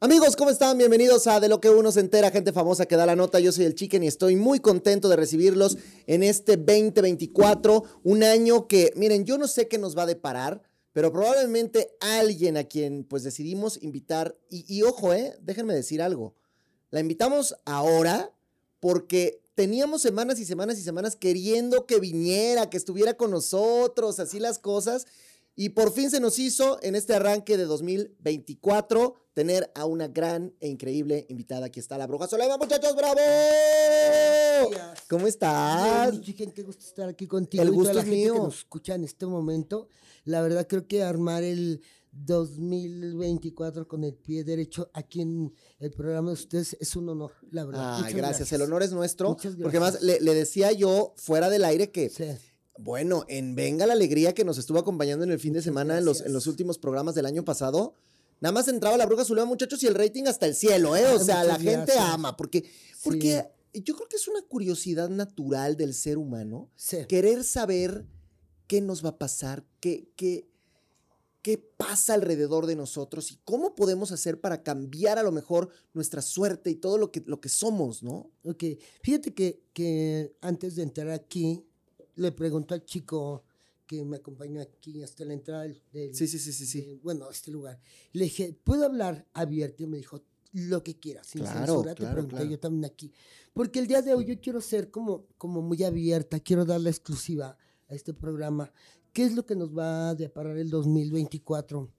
Amigos, ¿cómo están? Bienvenidos a De lo que uno se entera, gente famosa que da la nota. Yo soy el Chicken y estoy muy contento de recibirlos en este 2024, un año que, miren, yo no sé qué nos va a deparar, pero probablemente alguien a quien pues decidimos invitar, y, ojo, eh, déjenme decir algo, la invitamos ahora porque teníamos semanas y semanas y semanas queriendo que viniera, que estuviera con nosotros, así las cosas. Y por fin se nos hizo en este arranque de 2024 tener a una gran e increíble invitada. Aquí está la bruja Solema, muchachos, bravo. ¿Cómo estás? Bien, chiquen, qué gusto estar aquí contigo. El y toda gusto la es gente mío. que nos escucha en este momento. La verdad creo que armar el 2024 con el pie derecho aquí en el programa de ustedes es un honor, la verdad. Ay, Muchas gracias. El honor es nuestro. Muchas Porque más gracias. le, le decía yo fuera del aire que, Sí. Bueno, en Venga la Alegría que nos estuvo acompañando en el fin de semana en los, en los últimos programas del año pasado. Nada más entraba la bruja Zulema, muchachos, y el rating hasta el cielo, ¿eh? O sea, la gente ama, porque, porque yo creo que es una curiosidad natural del ser humano Sí. querer saber qué nos va a pasar, qué, qué, qué pasa alrededor de nosotros y cómo podemos hacer para cambiar a lo mejor nuestra suerte y todo lo que, lo que somos, ¿no? Ok, fíjate que, que antes de entrar aquí, le pregunto al chico que me acompañó aquí hasta la entrada del, del- Sí, sí, sí, sí, sí. de, bueno, a este lugar. Le dije, ¿puedo hablar abierto? Y me dijo, lo que quieras, sin Claro, censura. claro, te pregunté claro. yo también aquí. Porque el día de hoy yo quiero ser como, como muy abierta, quiero dar la exclusiva a este programa. ¿Qué es lo que nos va a deparar el 2024?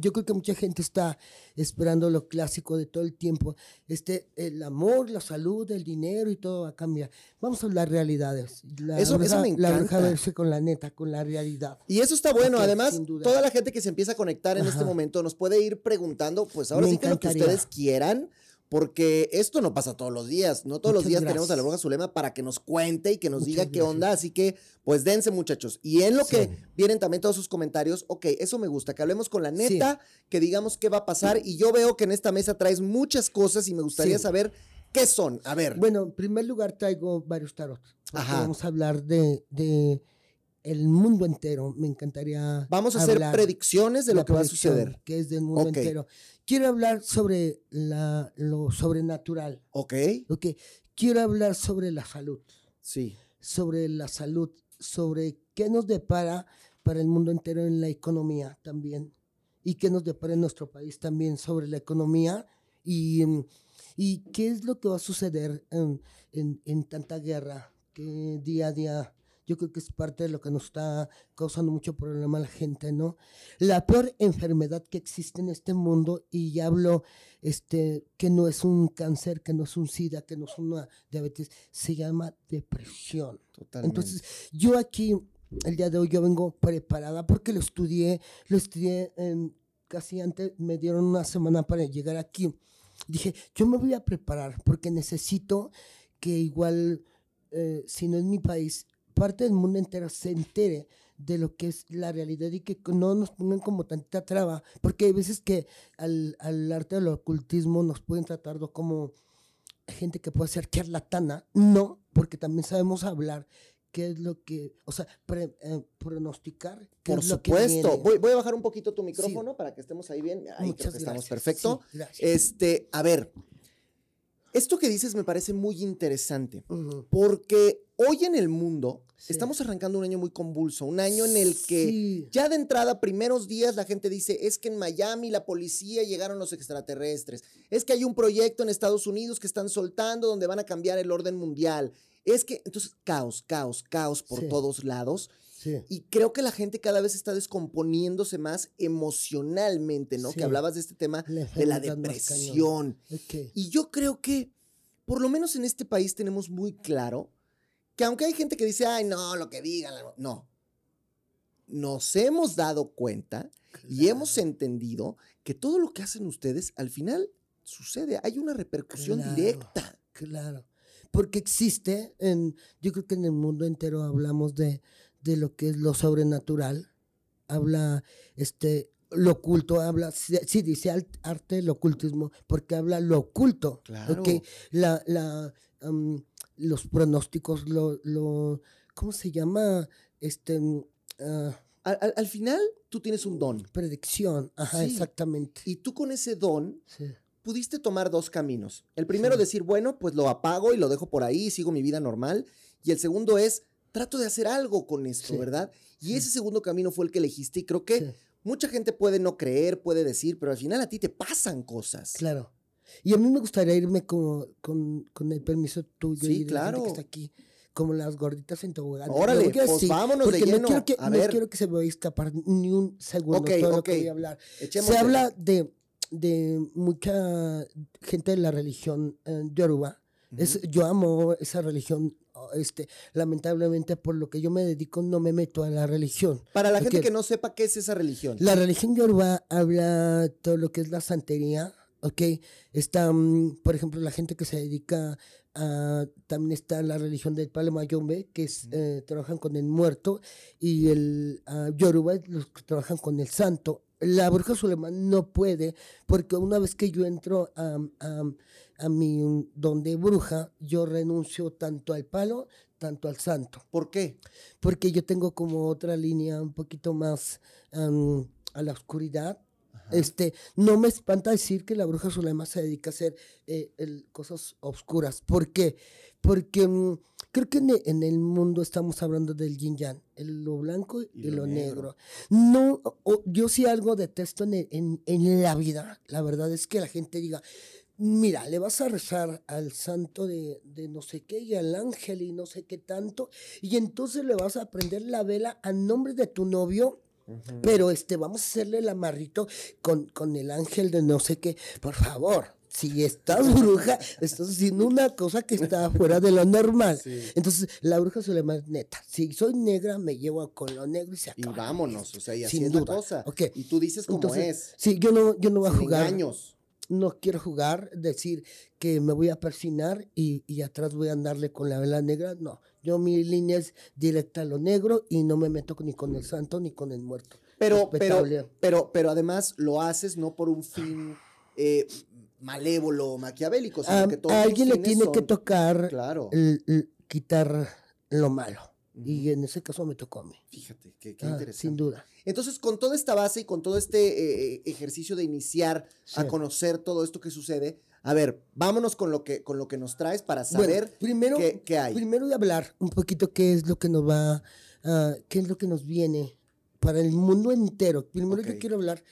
Yo creo que mucha gente está esperando lo clásico de todo el tiempo. Este, el amor, la salud, el dinero y todo va a cambiar. Vamos a hablar realidades. La Eso- eso me La bruja encanta. verse con la neta, con la realidad. Y eso está bueno. Además, toda la gente que se empieza a conectar en este momento nos puede ir preguntando, pues ahora Me sí que lo que ustedes quieran, porque esto no pasa todos los días. No todos los días tenemos a la bruja Zulema para que nos cuente y que nos Muchas diga qué gracias. onda. Así que, pues dense, muchachos. Y en lo Sí. que vienen también todos sus comentarios, ok, eso me gusta, que hablemos con la neta, que digamos qué va a pasar. Y yo veo que en esta mesa traes muchas cosas y me gustaría saber qué son. A ver. Bueno, en primer lugar traigo varios tarot. Ajá. Vamos a hablar de, de el mundo entero. Me encantaría. Vamos a hacer predicciones de lo que va a suceder. Que es del mundo entero. Quiero hablar sobre la, lo sobrenatural. Ok, ¿ok? Quiero hablar sobre la salud. sí. Sobre la salud. Sobre qué nos depara para el mundo entero en la economía también. Y qué nos depara en nuestro país también sobre la economía. Y, y qué es lo que va a suceder en, en- en tanta guerra que día a día yo creo que es parte de lo que nos está causando mucho problema a la gente, ¿no? La peor enfermedad que existe en este mundo, y ya hablo este, que no es un cáncer, que no es un SIDA, que no es una diabetes, se llama depresión. Totalmente. Entonces, yo aquí, el día de hoy, yo vengo preparada porque lo estudié, lo estudié en- casi antes, me dieron una semana para llegar aquí. Dije, yo me voy a preparar porque necesito que igual, eh, si no es mi país, parte del mundo entero se entere de lo que es la realidad y que no nos pongan como tanta traba, porque hay veces que al, al arte del ocultismo nos pueden tratar como gente que puede ser charlatana, no, porque también sabemos hablar qué es lo que, o sea, pre- eh, pronosticar qué Por es lo que supuesto. Voy, voy a bajar un poquito tu micrófono para que estemos ahí bien. Ahí creo Muchas que estamos gracias. perfecto. Sí, gracias. Este, a ver, esto que dices me parece muy interesante, porque hoy en el mundo Sí. estamos arrancando un año muy convulso, un año en el que Sí. ya de entrada, primeros días, la gente dice, es que en Miami la policía llegaron los extraterrestres, es que hay un proyecto en Estados Unidos que están soltando donde van a cambiar el orden mundial, es que, entonces, caos, caos, caos por Sí. todos lados. Sí. Y creo que la gente cada vez está descomponiéndose más emocionalmente, ¿no? Que hablabas de este tema de la depresión. Y yo creo que, por lo menos en este país, tenemos muy claro que aunque hay gente que dice, ay, no, lo que digan, no. Nos hemos dado cuenta y hemos entendido que todo lo que hacen ustedes al final sucede. Hay una repercusión Claro. directa. Claro. Porque existe, en, yo creo que en el mundo entero hablamos de, de lo que es lo sobrenatural. Habla este lo oculto, habla, sí, dice arte, el ocultismo, porque habla lo oculto. Claro. ¿ok? La, la, los pronósticos, lo, lo, ¿cómo se llama? Este, mm, ah, Al, al- al final, tú tienes un don. predicción, ajá, Sí. exactamente. Y tú con ese don Sí. pudiste tomar dos caminos. El primero, Sí. decir, bueno, pues lo apago y lo dejo por ahí sigo mi vida normal. Y el segundo es, trato de hacer algo con esto, Sí. ¿verdad? Y Sí. ese segundo camino fue el que elegiste y creo que Sí, mucha gente puede no creer, puede decir, pero al final a ti te pasan cosas. claro. Y a mí me gustaría irme como, con, con el permiso tuyo y de la gente que está aquí, como las gorditas en tobogán. Órale, pues vámonos de porque no lleno. quiero que, A no ver. quiero que se me vaya a escapar ni un segundo Ok, todo lo que voy a hablar. Se habla de, de mucha gente de la religión eh, yoruba. Es, yo amo esa religión. Este, lamentablemente, por lo que yo me dedico, no me meto a la religión. Para la gente que no sepa qué es esa religión. La religión yoruba habla todo lo que es la santería, ¿ok? Está, mm, por ejemplo, la gente que se dedica a... También está la religión del Palo Mayombe, que es, eh, trabajan con el muerto, y el ah, yoruba es los que trabajan con el santo. La bruja Suleiman no puede, porque una vez que yo entro a, a, a mi don de bruja, yo renuncio tanto al palo, tanto al santo ¿Por qué? porque yo tengo como otra línea un poquito más am, a la oscuridad. Este, no me espanta decir que la bruja Zulema se dedica a hacer eh, el- cosas oscuras. ¿Por qué? Porque mm, creo que en e- en el, mundo estamos hablando del yin yang, el- lo blanco y, Y lo, lo negro. negro. No, o- yo sí algo detesto en, el- en, en la vida, la verdad es que la gente diga, mira, le vas a rezar al santo de, de no sé qué y al ángel y no sé qué tanto, y entonces le vas a prender la vela a nombre de tu novio, Pero este, vamos a hacerle el amarrito con, con el ángel de no sé qué. Por favor, si estás bruja, estás haciendo una cosa que está fuera de lo normal. Sí. Entonces, la bruja se le llama neta. Si soy negra, me llevo con lo negro y se Y acaba. vámonos, o sea, y así Sin es la duda. cosa. Y tú dices Entonces, es. Sí, yo no, yo no voy a jugar. engaños. No quiero jugar, decir que me voy a persinar y, y atrás voy a andarle con la vela negra. No, yo mi línea es directa a lo negro y no me meto ni con el santo ni con el muerto. Pero, pero, pero, pero además lo haces no por un fin eh, malévolo o maquiavélico, sino A, que todos a alguien le tiene que tocar Claro. el- el quitar lo malo. Y en ese caso me tocó a mí. Fíjate, qué, qué Ah, interesante. sin duda. Entonces, con toda esta base y con todo este eh, ejercicio de iniciar a Sí. conocer todo esto que sucede, a ver, vámonos con lo que, con lo que nos traes para Bueno, saber primero, qué, qué hay. primero de hablar un poquito qué es lo que nos va, ah, qué es lo que nos viene para el mundo entero. Primero Ok. yo quiero hablar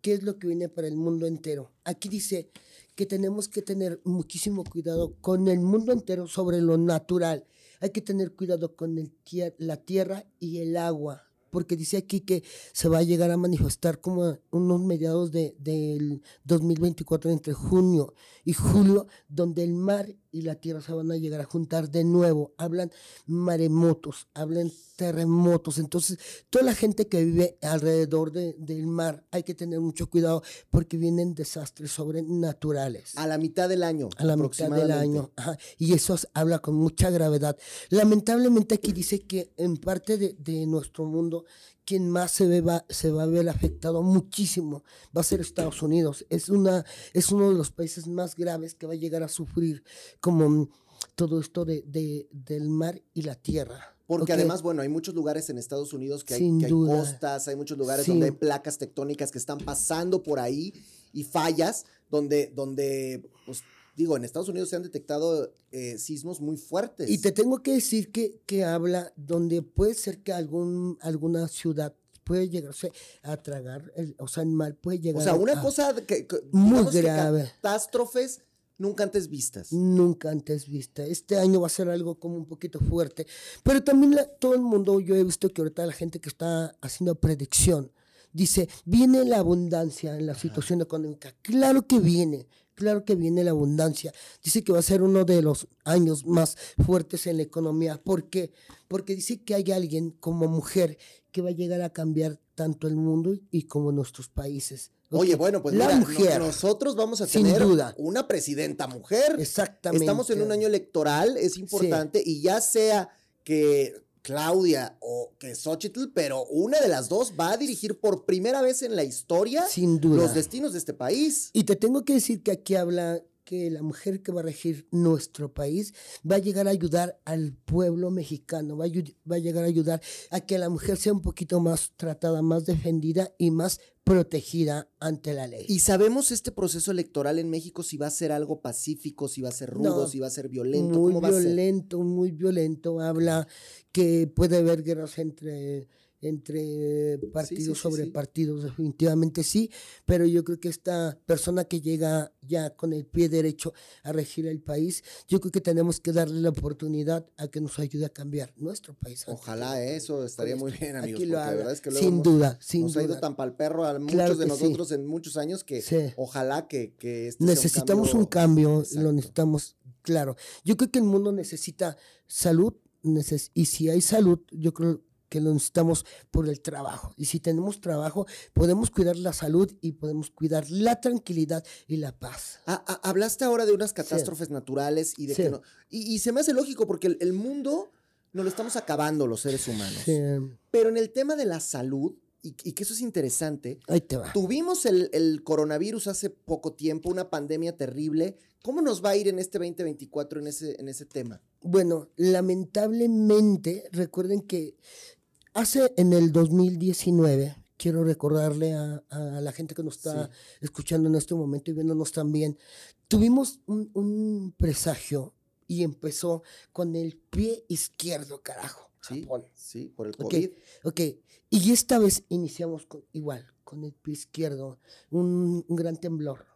qué es lo que viene para el mundo entero. Aquí dice que tenemos que tener muchísimo cuidado con el mundo entero sobre lo natural. Hay que tener cuidado con el tier- la tierra y el agua. Porque dice aquí que se va a llegar a manifestar como unos mediados de, del 2024 entre junio y julio, donde el mar y la tierra se van a llegar a juntar de nuevo. Hablan maremotos, hablan terremotos. Entonces, toda la gente que vive alrededor de- del mar hay que tener mucho cuidado porque vienen desastres sobrenaturales. A la mitad del año. A la mitad del año. ajá, y eso habla con mucha gravedad. Lamentablemente aquí dice que en parte de, de nuestro mundo, quien más se, ve va, se va a ver afectado muchísimo va a ser Estados Unidos. Es, una, es uno de los países más graves que va a llegar a sufrir como todo esto de, de- del mar y la tierra. Porque además, bueno, hay muchos lugares en Estados Unidos que hay, que hay costas, hay muchos lugares Sí. donde hay placas tectónicas que están pasando por ahí y fallas donde, donde pues digo, en Estados Unidos se han detectado eh, sismos muy fuertes. Y te tengo que decir que, que habla donde puede ser que algún, alguna ciudad puede llegarse a tragar, el, o sea, el mal puede llegar o sea, una a- cosa que, que- Muy digamos que grave. catástrofes nunca antes vistas. nunca antes vista. Este año va a ser algo como un poquito fuerte. Pero también la- todo el mundo, yo he visto que ahorita la gente que está haciendo predicción, dice, viene la abundancia en la situación económica. Claro que viene, claro que viene la abundancia. Dice que va a ser uno de los años más fuertes en la economía. ¿Por qué? Porque dice que hay alguien como mujer que va a llegar a cambiar tanto el mundo y como nuestros países. Oye, bueno, pues la mira, mujer. nosotros vamos a Sin tener duda. una presidenta mujer. Exactamente. Estamos en un año electoral, es importante, y ya sea que Claudia o que Xochitl, pero una de las dos va a dirigir por primera vez en la historia Sin duda. los destinos de este país. Y te tengo que decir que aquí habla que la mujer que va a regir nuestro país va a llegar a ayudar al pueblo mexicano, va a, va a llegar a ayudar a que la mujer sea un poquito más tratada, más defendida y más protegida ante la ley. ¿Y sabemos este proceso electoral en México si va a ser algo pacífico, si va a ser rudo, si va a ser violento? Muy violento, muy violento. Habla que puede haber guerras entre entre partidos sobre partidos, definitivamente sí, pero yo creo que esta persona que llega ya con el pie derecho a regir el país, yo creo que tenemos que darle la oportunidad a que nos ayude a cambiar nuestro país. Ojalá eso estaría muy bien, amigos, porque la verdad es que sin duda, sin nos ha ido tan pal perro a muchos de nosotros en muchos años que ojalá que, que este necesitamos un cambio, lo necesitamos, claro. Yo creo que el mundo necesita salud, y si hay salud, yo creo que lo necesitamos por el trabajo. Y si tenemos trabajo, podemos cuidar la salud y podemos cuidar la tranquilidad y la paz. hablaste ahora de unas catástrofes naturales y de que no. Y, se me hace lógico porque el, mundo nos lo estamos acabando los seres humanos. Pero en el tema de la salud, y, que eso es interesante, tuvimos el, el, coronavirus hace poco tiempo, una pandemia terrible. ¿Cómo nos va a ir en este 2024 en ese, en ese tema? Bueno, lamentablemente, recuerden que Hace en el 2019, quiero recordarle a, la gente que nos está escuchando en este momento y viéndonos también, tuvimos un, presagio y empezó con el pie izquierdo, carajo. Sí, sí por el COVID. Ok, y esta vez iniciamos con, igual, con el pie izquierdo, un, gran temblor.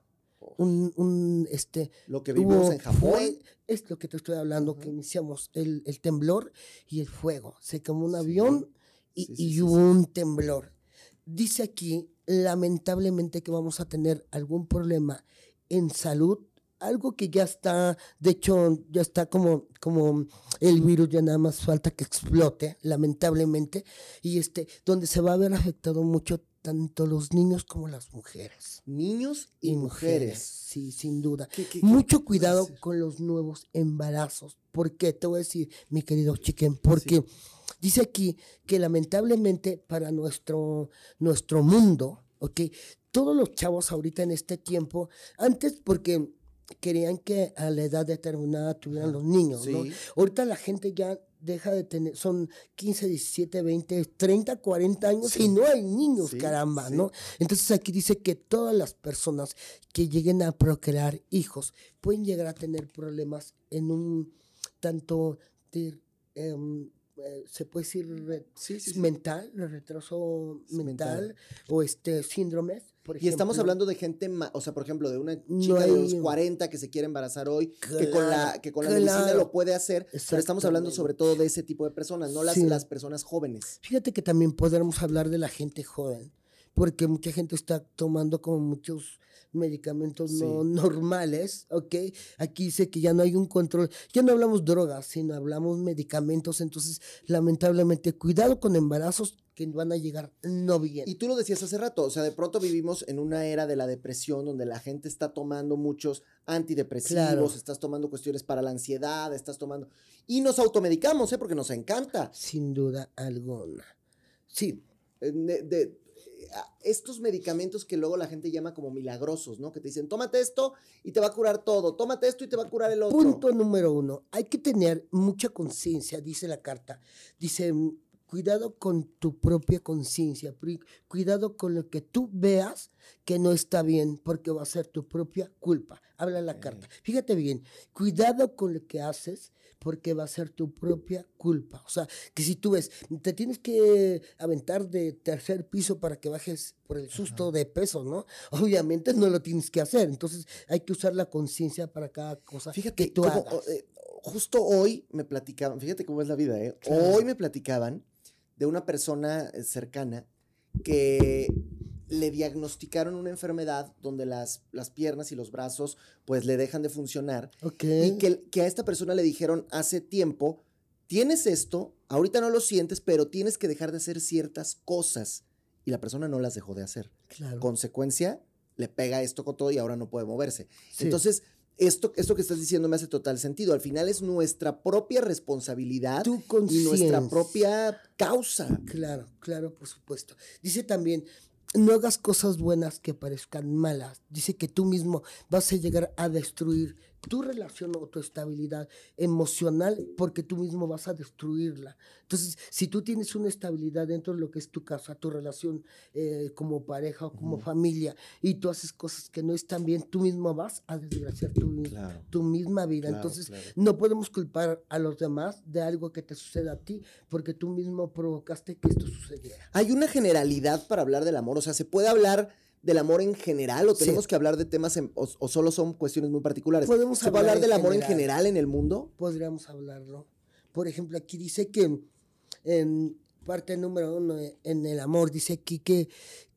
Un, este lo que vimos en Japón es lo que te estoy hablando que iniciamos el, el, temblor y el fuego se quemó un avión y, hubo un temblor. Dice aquí, lamentablemente, que vamos a tener algún problema en salud, algo que ya está, de hecho, ya está como, como el virus, ya nada más falta que explote, lamentablemente, y este, donde se va a ver afectado mucho tanto los niños como las mujeres. Niños y, mujeres. Sí, sin duda. Mucho cuidado con los nuevos embarazos. ¿Por qué? Te voy a decir, mi querido Chiquen, porque Dice aquí que lamentablemente para nuestro, nuestro mundo, ¿ok? Todos los chavos ahorita en este tiempo, antes porque querían que a la edad determinada tuvieran los niños, ¿no? Ahorita la gente ya deja de tener, son 15, 17, 20, 30, 40 años y no hay niños, caramba, ¿no? Entonces aquí dice que todas las personas que lleguen a procrear hijos pueden llegar a tener problemas en un tanto de, se puede decir mental, retraso mental, o este síndrome. y estamos hablando de gente, o sea, por ejemplo, de una chica de los 40 que se quiere embarazar hoy, que con la, que con la medicina lo puede hacer, pero estamos hablando sobre todo de ese tipo de personas, no las, las personas jóvenes. Fíjate que también podremos hablar de la gente joven, porque mucha gente está tomando como muchos medicamentos no normales, ¿ok? Aquí dice que ya no hay un control, ya no hablamos drogas, sino hablamos medicamentos, entonces lamentablemente cuidado con embarazos que van a llegar no bien. Y tú lo decías hace rato, o sea, de pronto vivimos en una era de la depresión donde la gente está tomando muchos antidepresivos, estás tomando cuestiones para la ansiedad, estás tomando... Y nos automedicamos, ¿eh? Porque nos encanta. Sin duda alguna. Sí. Eh, de, estos medicamentos que luego la gente llama como milagrosos, ¿no? Que te dicen, tómate esto y te va a curar todo, tómate esto y te va a curar el otro. Punto número uno, hay que tener mucha conciencia, dice la carta. Dice, cuidado con tu propia conciencia, cuidado con lo que tú veas que no está bien, porque va a ser tu propia culpa. Habla la carta. Fíjate bien, cuidado con lo que haces, porque va a ser tu propia culpa. O sea, que si tú ves, te tienes que aventar de tercer piso para que bajes por el susto de peso, ¿no? Obviamente no lo tienes que hacer. Entonces hay que usar la conciencia para cada cosa fíjate, que tú hagas. Eh, justo hoy me platicaban, fíjate cómo es la vida, ¿eh? Hoy me platicaban de una persona eh, cercana que le diagnosticaron una enfermedad donde las, las piernas y los brazos pues le dejan de funcionar. Y que, que a esta persona le dijeron hace tiempo, tienes esto, ahorita no lo sientes, pero tienes que dejar de hacer ciertas cosas. Y la persona no las dejó de hacer. Consecuencia, le pega esto con todo y ahora no puede moverse. Entonces, esto, esto que estás diciendo me hace total sentido. Al final es nuestra propia responsabilidad y nuestra propia causa. Claro, claro, por supuesto. Dice también no hagas cosas buenas que parezcan malas. Dice que tú mismo vas a llegar a destruir tu relación o tu estabilidad emocional porque tú mismo vas a destruirla. Entonces, si tú tienes una estabilidad dentro de lo que es tu casa, tu relación eh, como pareja o como familia, y tú haces cosas que no están bien, tú mismo vas a desgraciar tu, tu misma vida. Entonces, no podemos culpar a los demás de algo que te suceda a ti porque tú mismo provocaste que esto sucediera. Hay una generalidad para hablar del amor, o sea, se puede hablar del amor en general o tenemos que hablar de temas o, solo son cuestiones muy particulares? ¿Podemos ¿Se hablar, del amor en general en el mundo? Podríamos hablarlo. Por ejemplo, aquí dice que en parte número uno, en el amor, dice aquí que,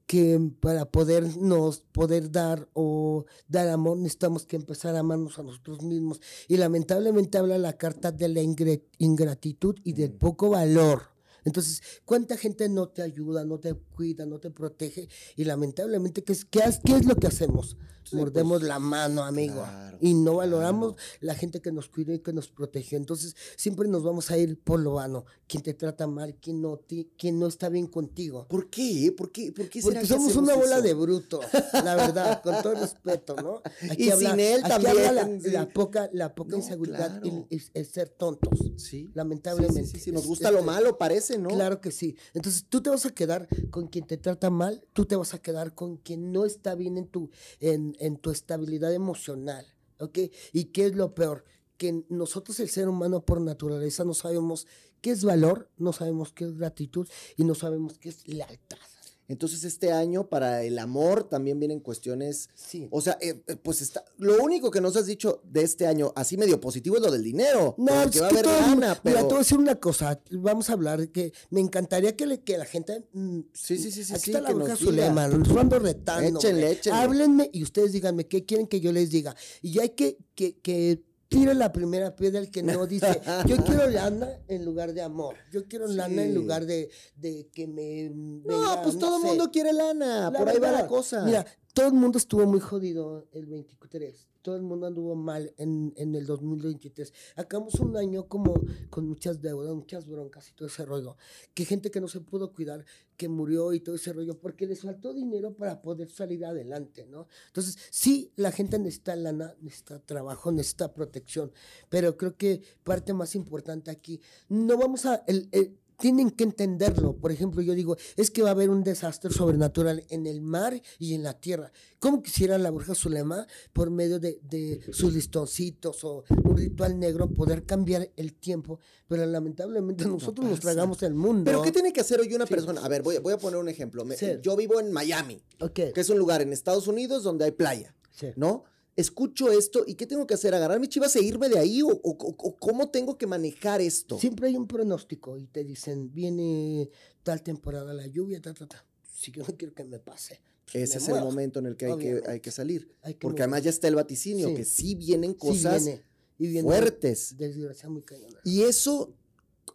que para podernos poder dar o dar amor necesitamos que empezar a amarnos a nosotros mismos. Y lamentablemente habla la carta de la ingratitud y del mm. poco valor. Entonces, ¿cuánta gente no te ayuda, no te cuida, no te protege? Y lamentablemente, ¿qué es, qué, es lo que hacemos? Mordemos pues, la mano, amigo. y no valoramos la gente que nos cuida y que nos protege. Entonces, siempre nos vamos a ir por lo vano. Quien te trata mal, quien no, quien no está bien contigo. ¿Por qué? ¿Por qué, por qué Porque somos una bola de bruto, la verdad, con todo respeto, ¿no? y sin él también. la, poca, la poca inseguridad, el, ser tontos. Sí. Lamentablemente. Sí, sí, Nos gusta lo malo, parece, Claro que sí. Entonces, tú te vas a quedar con quien te trata mal, tú te vas a quedar con quien no está bien en tu, en, en, tu estabilidad emocional, ¿ok? ¿Y qué es lo peor? Que nosotros el ser humano por naturaleza no sabemos qué es valor, no sabemos qué es gratitud y no sabemos qué es lealtad. Entonces este año para el amor también vienen cuestiones, sí. o sea, eh, eh, pues está, lo único que nos has dicho de este año así medio positivo es lo del dinero, no, es que va a haber gana, pero... Mira, te voy a decir una cosa, vamos a hablar que me encantaría que, le, que la gente... Mm, sí, sí, sí, sí, aquí está la boca Zulema, los ando retando. Échenle, échenle. Háblenme y ustedes díganme qué quieren que yo les diga. Y ya hay que, que, que tira la primera piedra el que no dice, yo quiero lana en lugar de amor, yo quiero lana en lugar de, de que me... no, pues todo el mundo quiere lana, por ahí va la cosa. Mira, todo el mundo estuvo muy jodido el 23 todo el mundo anduvo mal en, en el 2023. Acabamos un año como con muchas deudas, muchas broncas y todo ese rollo. Que gente que no se pudo cuidar, que murió y todo ese rollo, porque les faltó dinero para poder salir adelante, ¿no? Entonces, sí, la gente necesita lana, necesita trabajo, necesita protección, pero creo que parte más importante aquí, no vamos a... El, el, tienen que entenderlo. Por ejemplo, yo digo, es que va a haber un desastre sobrenatural en el mar y en la tierra. ¿Cómo quisiera la bruja Zulema, por medio de, sus listoncitos o un ritual negro, poder cambiar el tiempo? Pero lamentablemente nosotros nos tragamos el mundo. ¿Pero qué tiene que hacer hoy una persona? A ver, voy, voy a poner un ejemplo. Yo vivo en Miami, que es un lugar en Estados Unidos donde hay playa, ¿no? Escucho esto y ¿qué tengo que hacer? ¿Agarrar mi chivas e irme de ahí? ¿O, cómo tengo que manejar esto? Siempre hay un pronóstico y te dicen, viene tal temporada la lluvia, ta, ta, ta. Si yo no quiero que me pase. Pues Ese es el momento en el que hay, que hay que salir. Porque además ya está el vaticinio, que sí vienen cosas fuertes. muy y eso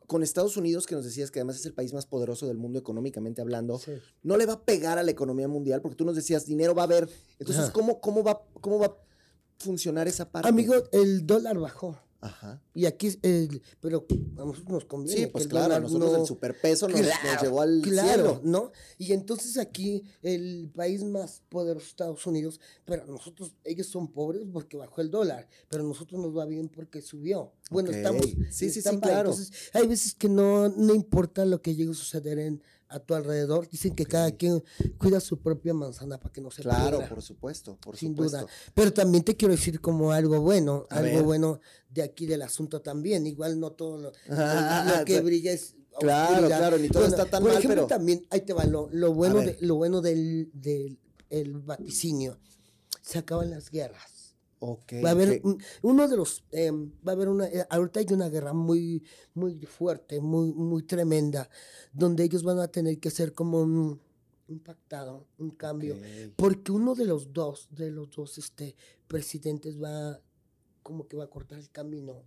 con Estados Unidos, que nos decías que además es el país más poderoso del mundo económicamente hablando, no le va a pegar a la economía mundial, porque tú nos decías, dinero va a haber. Entonces, ¿cómo, cómo, va, ¿cómo va funcionar esa parte. Amigo, el dólar bajó. Ajá. Y aquí, el, pero a nosotros nos conviene. Sí, pues claro, a nosotros el superpeso nos, llevó al claro, ¿no? Y entonces aquí el país más poderoso, Estados Unidos, pero nosotros, ellos son pobres porque bajó el dólar, pero a nosotros nos va bien porque subió. Bueno, estamos. Sí, sí, sí, claro. Entonces, hay veces que no, no importa lo que llegue a suceder en a tu alrededor. Dicen que cada quien cuida su propia manzana para que no se Claro, por supuesto, por sin supuesto. duda. Pero también te quiero decir como algo bueno, algo bueno de aquí del asunto también. Igual no todo lo, que brilla es Claro, claro, ni todo está tan por mal, ejemplo, pero también ahí te va lo, bueno de, lo bueno del, del el vaticinio. Se acaban las guerras va a haber uno de los, em, va a haber una, eh, ahorita hay una guerra muy, muy fuerte, muy, muy tremenda, donde ellos van a tener que hacer como un, pactado, un cambio, porque uno de los dos, de los dos este, presidentes va, como que va a cortar el camino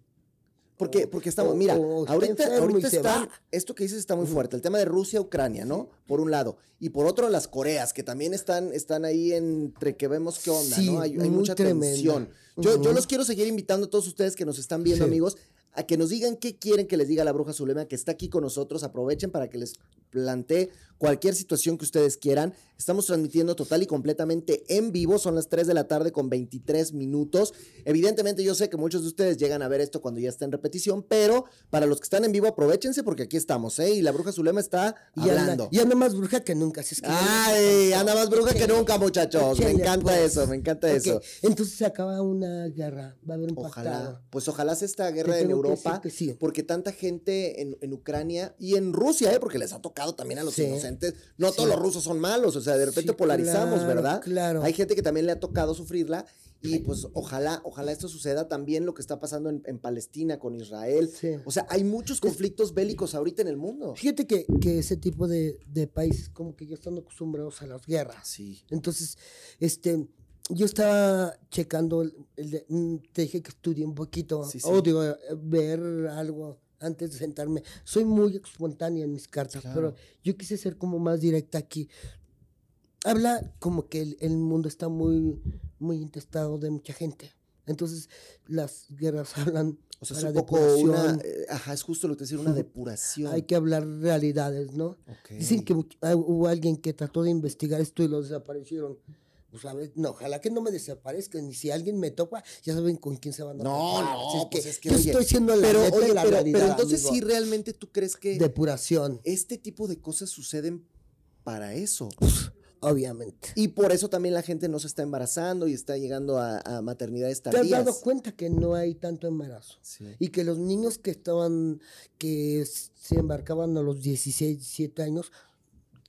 porque, porque estamos, mira, ahorita, ahorita está, esto que dices está muy fuerte, el tema de Rusia-Ucrania, ¿no? Por un lado. Y por otro, las Coreas, que también están, están ahí entre que vemos qué onda, ¿no? Hay, mucha tensión. Yo, yo los quiero seguir invitando a todos ustedes que nos están viendo, amigos, a que nos digan qué quieren que les diga la bruja Zulema, que está aquí con nosotros. Aprovechen para que les plantee cualquier situación que ustedes quieran. Estamos transmitiendo total y completamente en vivo. Son las 3 de la tarde con 23 minutos. Evidentemente yo sé que muchos de ustedes llegan a ver esto cuando ya está en repetición, pero para los que están en vivo aprovechense porque aquí estamos, ¿eh? Y la bruja Zulema está Y hablando. anda, y anda más bruja que nunca. así es que Ay, anda más bruja que nunca, muchachos. Me Échale, encanta pues. eso, me encanta eso. Entonces se acaba una guerra. Va a haber un Ojalá, pactado. pues ojalá sea esta guerra en Europa, que sí. porque tanta gente en, en Ucrania y en Rusia, ¿eh? porque les ha tocado también a los Sí. inocentes. No todos los rusos son malos, o sea, de repente Sí, polarizamos, claro, ¿verdad? claro. Hay gente que también le ha tocado sufrirla y pues ojalá, ojalá esto suceda también lo que está pasando en, en Palestina con Israel. Sí. O sea, hay muchos conflictos bélicos ahorita en el mundo. Fíjate que, que ese tipo de, de países como que ya están acostumbrados a las guerras. Sí. Entonces, este, yo estaba checando, el- el de- mm, te dije que estudié un poquito, Sí, sí. odio eh, ver algo antes de sentarme. Soy muy espontánea en mis cartas, Claro. pero yo quise ser como más directa aquí. Habla como que el, el mundo está muy, muy intestado de mucha gente. Entonces, las guerras hablan O sea, es un poco una, depuración. eh, ajá, es justo lo que decía, una depuración. Hay que hablar realidades, ¿no? Ok. Dicen que ah, hubo alguien que trató de investigar esto y lo desaparecieron. Pues a ver, no, ojalá que no me desaparezcan. Y si alguien me topa, ya saben con quién se van a No, topar. no, es pues es que, yo oye, estoy siendo la pero, neta oye, y la pero, realidad, pero entonces sí realmente tú crees que Depuración, este tipo de cosas suceden para eso. obviamente. Y por eso también la gente no se está embarazando y está llegando a, a maternidades ¿Te has tardías. dado cuenta que no hay tanto embarazo? Sí. Y que los niños que estaban, que se embarcaban a los 16, 17 años,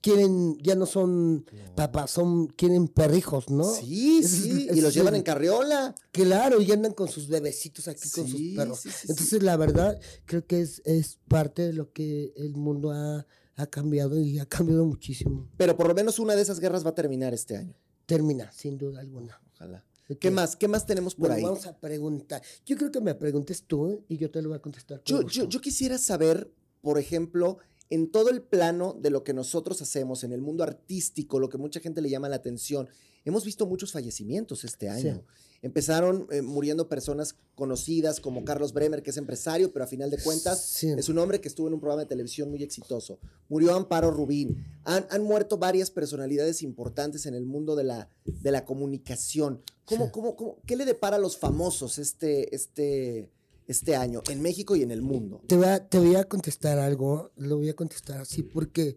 quieren, ya no son papás, son, quieren perrijos, ¿no? Sí, es- sí, y los es llevan en carriola. Claro, y andan con sus bebecitos aquí con sus perros. sí, sí, sí. Entonces, la verdad, creo que es, es parte de lo que el mundo ha, ha cambiado y ha cambiado muchísimo. Pero por lo menos una de esas guerras va a terminar este año. Termina, sin duda alguna. Ojalá. ¿Qué más? ¿Qué más tenemos por Bueno, ahí? vamos a preguntar. Yo creo que me preguntes tú y yo te lo voy a contestar. con yo, yo quisiera saber, por ejemplo, en todo el plano de lo que nosotros hacemos, en el mundo artístico, lo que mucha gente le llama la atención, hemos visto muchos fallecimientos este año. Empezaron eh, muriendo personas conocidas como Carlos Bremer, que es empresario, pero a final de cuentas Sí. es un hombre que estuvo en un programa de televisión muy exitoso. Murió Amparo Rubín. Han, han muerto varias personalidades importantes en el mundo de la, de la comunicación. ¿Cómo, Sí. cómo, cómo- ¿Qué le depara a los famosos este, este, este año en México y en el mundo? Te voy, a, te voy a contestar algo, lo voy a contestar así, porque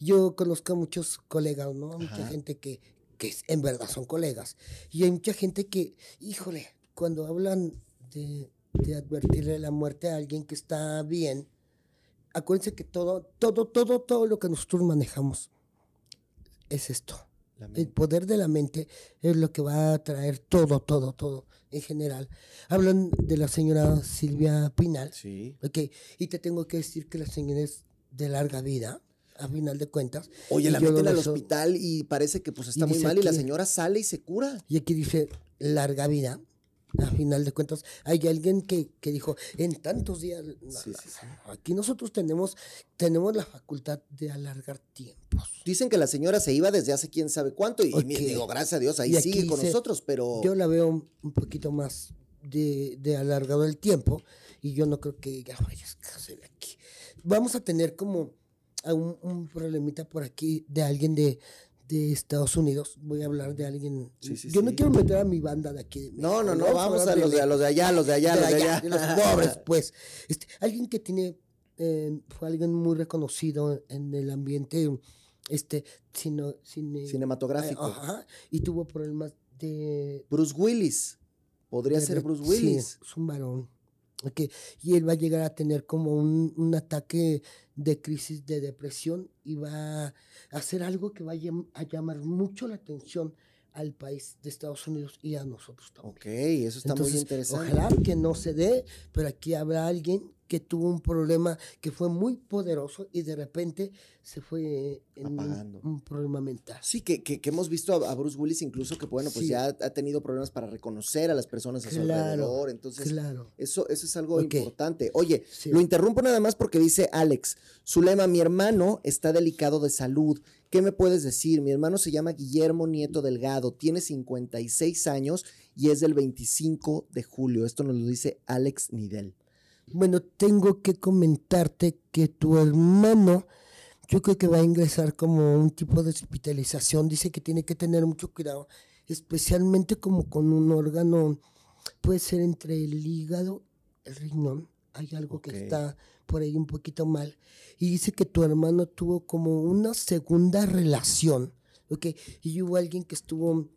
yo conozco a muchos colegas, ¿no? A Mucha Ajá. gente que, que en verdad son colegas. Y hay mucha gente que, híjole, cuando hablan de, de advertirle la muerte a alguien que está bien, acuérdense que todo, todo, todo, todo lo que nosotros manejamos es esto. El poder de la mente es lo que va a traer todo, todo, todo en general. Hablan de la señora Silvia Pinal. Sí. Ok, y te tengo que decir que la señora es de larga vida, a final de cuentas. Oye, y la meten al hospital y parece que pues está muy mal y la señora sale y se cura. Y aquí dice larga vida, a final de cuentas. Hay alguien que, que dijo, en tantos días. Sí, sí, sí. Aquí nosotros tenemos, tenemos la facultad de alargar tiempos. Dicen que la señora se iba desde hace quién sabe cuánto y, Ok. mi- digo, gracias a Dios, ahí Y sigue con nosotros, pero... Yo la veo un- poquito más de, de alargado el tiempo y yo no creo que ya vayas hacer aquí. Vamos a tener como un, un problemita por aquí de alguien de, de Estados Unidos. Voy a hablar de alguien. Sí, sí, yo no sí. quiero meter a mi banda de aquí. de No, no, no, vamos a los de, a los de allá, los de allá, de los de allá, allá. de los pobres, pues. Este, alguien que tiene, eh, fue alguien muy reconocido en el ambiente este, cine, cine- Cinematográfico. eh, ajá, y tuvo problemas de Bruce Willis. Podría ser Bruce Willis. es un varón. Ok, Y él va a llegar a tener como un, un ataque de crisis de depresión y va a hacer algo que va a, llam- a llamar mucho la atención al país de Estados Unidos y a nosotros también. Ok, eso está muy interesante. Ojalá que no se dé, pero aquí habrá alguien que tuvo un problema que fue muy poderoso y de repente se fue en un, Apagando. un problema mental. Sí, que, que, que hemos visto a, a Bruce Willis incluso que, bueno, pues Sí. ya ha tenido problemas para reconocer a las personas a su alrededor. Entonces, Claro. Eso, eso es algo importante. Oye, Sí. lo interrumpo nada más porque dice Alex, Zulema, mi hermano está delicado de salud. ¿Qué me puedes decir? Mi hermano se llama Guillermo Nieto Delgado, tiene 56 años y es del 25 de julio. Esto nos lo dice Alex Nidel. Bueno, tengo que comentarte que tu hermano yo creo que va a ingresar como un tipo de hospitalización. Dice que tiene que tener mucho cuidado, especialmente como con un órgano, puede ser entre el hígado, el riñón. Hay algo que está por ahí un poquito mal. Y dice que tu hermano tuvo como una segunda relación, ¿ok? Y hubo alguien que estuvo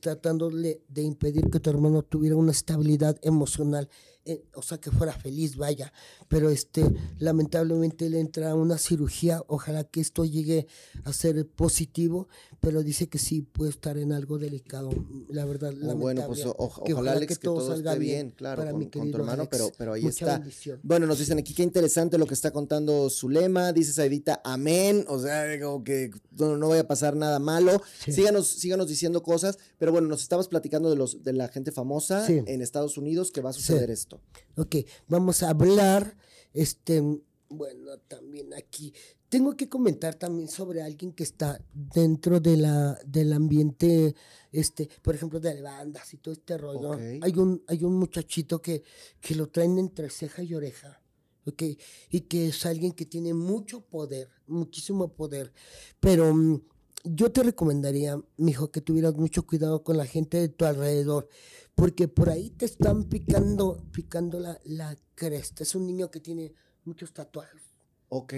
tratándole de impedir que tu hermano tuviera una estabilidad emocional, eh, o sea, que fuera feliz, vaya. Pero este, lamentablemente él entra a una cirugía, ojalá que esto llegue a ser positivo, pero dice que sí puede estar en algo delicado, la verdad. Oh, bueno, pues ojalá, Alex, que, todo, salga esté bien, claro, con, tu hermano, pero, pero ahí está. Bueno, nos dicen aquí qué interesante lo que está contando Zulema, dice Saidita, amén, o sea, como que no, no vaya a pasar nada malo. Síganos, síganos diciendo cosas, pero bueno, nos estabas platicando de los de la gente famosa en Estados Unidos que va a suceder esto. Ok, vamos a hablar, este, bueno, también aquí tengo que comentar también sobre alguien que está dentro de la, del ambiente, este, por ejemplo, de bandas y todo este rollo. Hay, un, hay un muchachito que, que lo traen entre ceja y oreja. Okay, y que es alguien que tiene mucho poder, muchísimo poder. Pero mm, yo te recomendaría, mijo, que tuvieras mucho cuidado con la gente de tu alrededor, porque por ahí te están picando, picando la, la cresta. Es un niño que tiene muchos tatuajes Ok,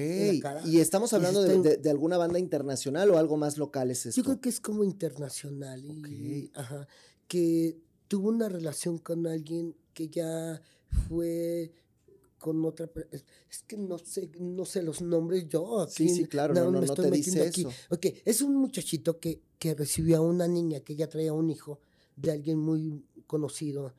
y estamos hablando de, alguna banda internacional o algo más local es esto? Yo creo que es como internacional. Y, ajá, que tuvo una relación con alguien que ya fue con otra es, que no sé no sé los nombres yo aquí sí sí claro no, no, no te dice eso Ok, es un muchachito que, que recibió a una niña que ya traía un hijo de alguien muy conocido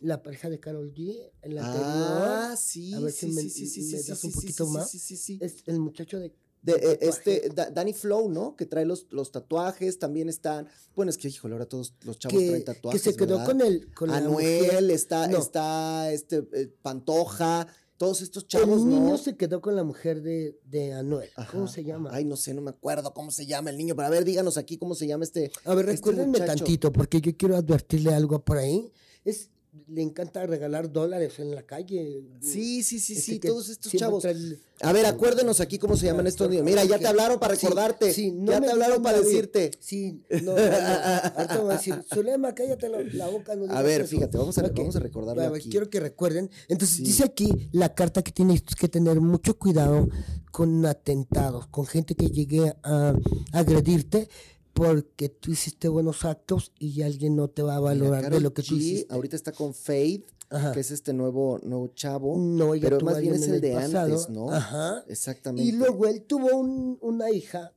la pareja de Carol G, en la anterior. Ah, sí, a ver sí, si me, sí, sí, sí, das un poquito más. Sí, sí, sí. Es el muchacho de de, eh, este, Danny Flow, ¿no? Que trae los, los tatuajes, también están, bueno, es que, híjole, ahora todos los chavos traen tatuajes, Que se quedó con el, con Anuel, está, está, este, eh, Pantoja, todos estos chavos, El niño se quedó con la mujer de, de Anuel, ¿cómo se llama? Ay, no sé, no me acuerdo cómo se llama el niño, pero a ver, díganos aquí cómo se llama este A ver, este recuérdenme tantito, porque yo quiero advertirle algo por ahí, es le encanta regalar dólares en la calle. Sí, sí, sí, sí, todos estos chavos. A ver, acuérdenos aquí cómo se llaman estos niños. Mira, ya te hablaron para recordarte. Sí, no ya te hablaron para decirte. Sí, no, no, Ahorita voy a decir, Zulema, cállate la, boca. No a ver, fíjate, vamos a, vamos a recordarlo aquí. Quiero que recuerden. Entonces, dice aquí la carta que tienes que tener mucho cuidado con atentados, con gente que llegue a agredirte porque tú hiciste buenos actos y alguien no te va a valorar de lo que tú hiciste. Ahorita está con Faith, que es este nuevo, nuevo chavo. No, pero más bien es el, de antes, ¿no? Ajá. Exactamente. Y luego él tuvo una hija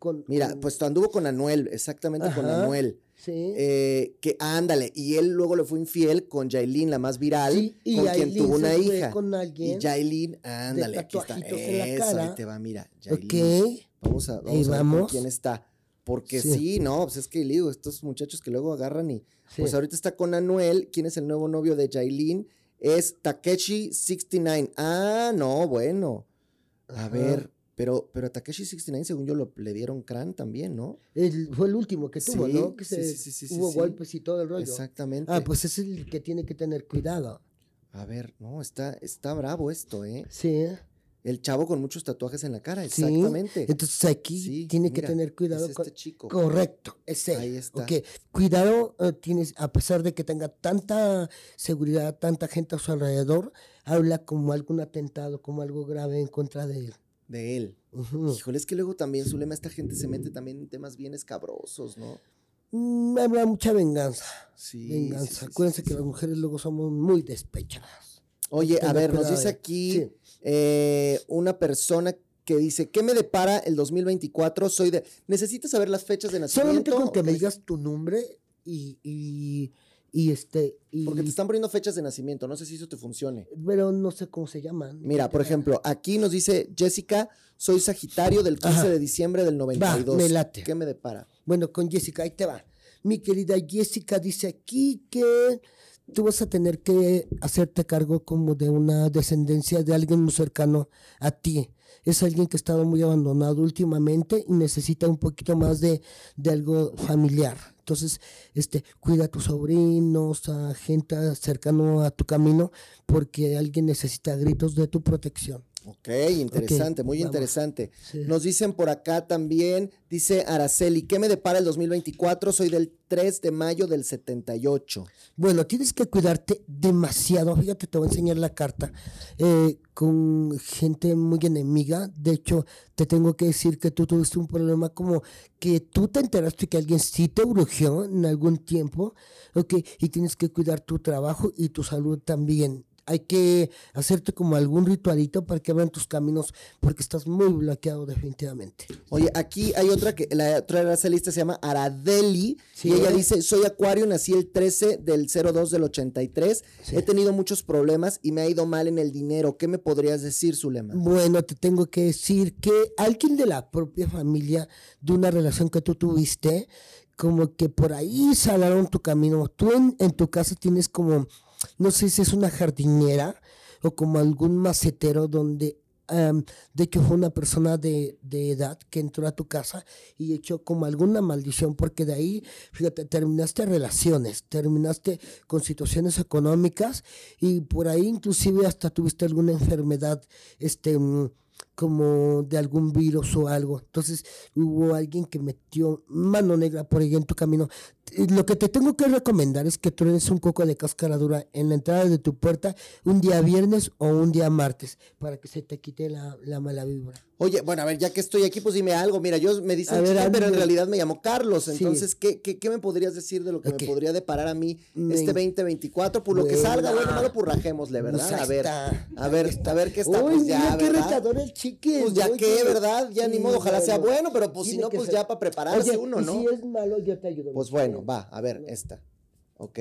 con. Mira, pues anduvo con Anuel, exactamente con Anuel. Sí. Eh, que ándale, y él luego le fue infiel con Jailin, la más viral, y con quien tuvo una hija. Con alguien y Jailin, ándale, aquí está. Eso, ahí te va, mira. Jailin. Ok. Vamos a, vamos a ver con quién está. Porque sí, no, pues es que digo, estos muchachos que luego agarran y. Pues ahorita está con Anuel. ¿Quién es el nuevo novio de Jailin? Es Takeshi69. Ah, no, bueno. A ver, pero, pero a Takeshi69, según yo, lo, le dieron crán también, ¿no? fue el último que tuvo, ¿no? Que se, sí, sí, sí, hubo golpes y todo el rollo. Exactamente. Ah, pues es el que tiene que tener cuidado. A ver, no, está, está bravo esto, ¿eh? Sí. El chavo con muchos tatuajes en la cara, exactamente. Entonces aquí tiene que tener cuidado es este chico. Correcto, ese. Ahí está. Cuidado, eh, tienes, a pesar de que tenga tanta seguridad, tanta gente a su alrededor, habla como algún atentado, como algo grave en contra de él. De él. Híjole, es que luego también, Zulema, esta gente se mete también en temas bien escabrosos, ¿no? Mm, habla mucha venganza. Sí. Venganza. Acuérdense que las mujeres luego somos muy despechadas. Oye, a ver, nos dice aquí eh, una persona que dice, ¿qué me depara el 2024? Soy de... ¿Necesitas saber las fechas de nacimiento? Solamente con que me digas tu nombre y, y, este... Porque te están poniendo fechas de nacimiento, no sé si eso te funcione. Pero no sé cómo se llaman. Mira, por ejemplo, aquí nos dice Jessica, soy Sagitario del 15 de diciembre del 92. me late. ¿Qué me depara? Bueno, con Jessica, ahí te va. Mi querida Jessica dice aquí que tú vas a tener que hacerte cargo como de una descendencia de alguien muy cercano a ti. Es alguien que ha estado muy abandonado últimamente y necesita un poquito más de, de algo familiar. Entonces, este, cuida a tus sobrinos, a gente cercano a tu camino, porque alguien necesita gritos de tu protección. Ok, interesante, muy vamos. interesante. Sí. Nos dicen por acá también, dice Araceli, ¿qué me depara el 2024? Soy del 3 de mayo del 78. Bueno, tienes que cuidarte demasiado. Fíjate, te voy a enseñar la carta. eh, con gente muy enemiga. De hecho, te tengo que decir que tú tuviste un problema como que tú te enteraste que alguien sí te brujeó en algún tiempo. Ok, y tienes que cuidar tu trabajo y tu salud también. Hay que hacerte como algún ritualito para que abran tus caminos porque estás muy bloqueado definitivamente. Oye, aquí hay otra que la otra Aracelista se llama Aradeli Sí. y ella dice, soy acuario, nací el 13 del 02 del 83, Sí. he tenido muchos problemas y me ha ido mal en el dinero. ¿Qué me podrías decir, Zulema? Bueno, te tengo que decir que alguien de la propia familia, de una relación que tú tuviste, como que por ahí salaron tu camino. Tú en, en tu casa tienes como, no sé si es una jardinera o como algún macetero donde, am, de hecho fue una persona de, de edad que entró a tu casa y echó como alguna maldición, porque de ahí, fíjate, terminaste relaciones, terminaste con situaciones económicas y por ahí inclusive hasta tuviste alguna enfermedad, este, mm, como de algún virus o algo. Entonces hubo alguien que metió mano negra por ahí en tu camino. Y Lo que te tengo que recomendar es que truenes un coco de cáscara dura en la entrada de tu puerta un día viernes o un día martes para que se te quite la, la mala vibra. Oye, bueno, a ver, ya que estoy aquí, pues dime algo. Mira, yo me dicen ver, pero en realidad me llamo Carlos. Sí. Entonces, ¿qué, qué, qué me podrías decir de lo que me podría deparar a mí Me- este 2024? Por lo que salga, bueno, no lo purrajémosle, ¿verdad? Pues a ver, está. a ver, a ver qué está, Uy, pues ya, mira qué. El. Pues ya oye. que, ¿verdad? Ya ni modo, ojalá sea bueno, pero pues si no, pues ser. ya para prepararse Oye, uno, ¿no? Si es malo, yo te ayudo. Pues bueno, va, a ver, esta. Ok,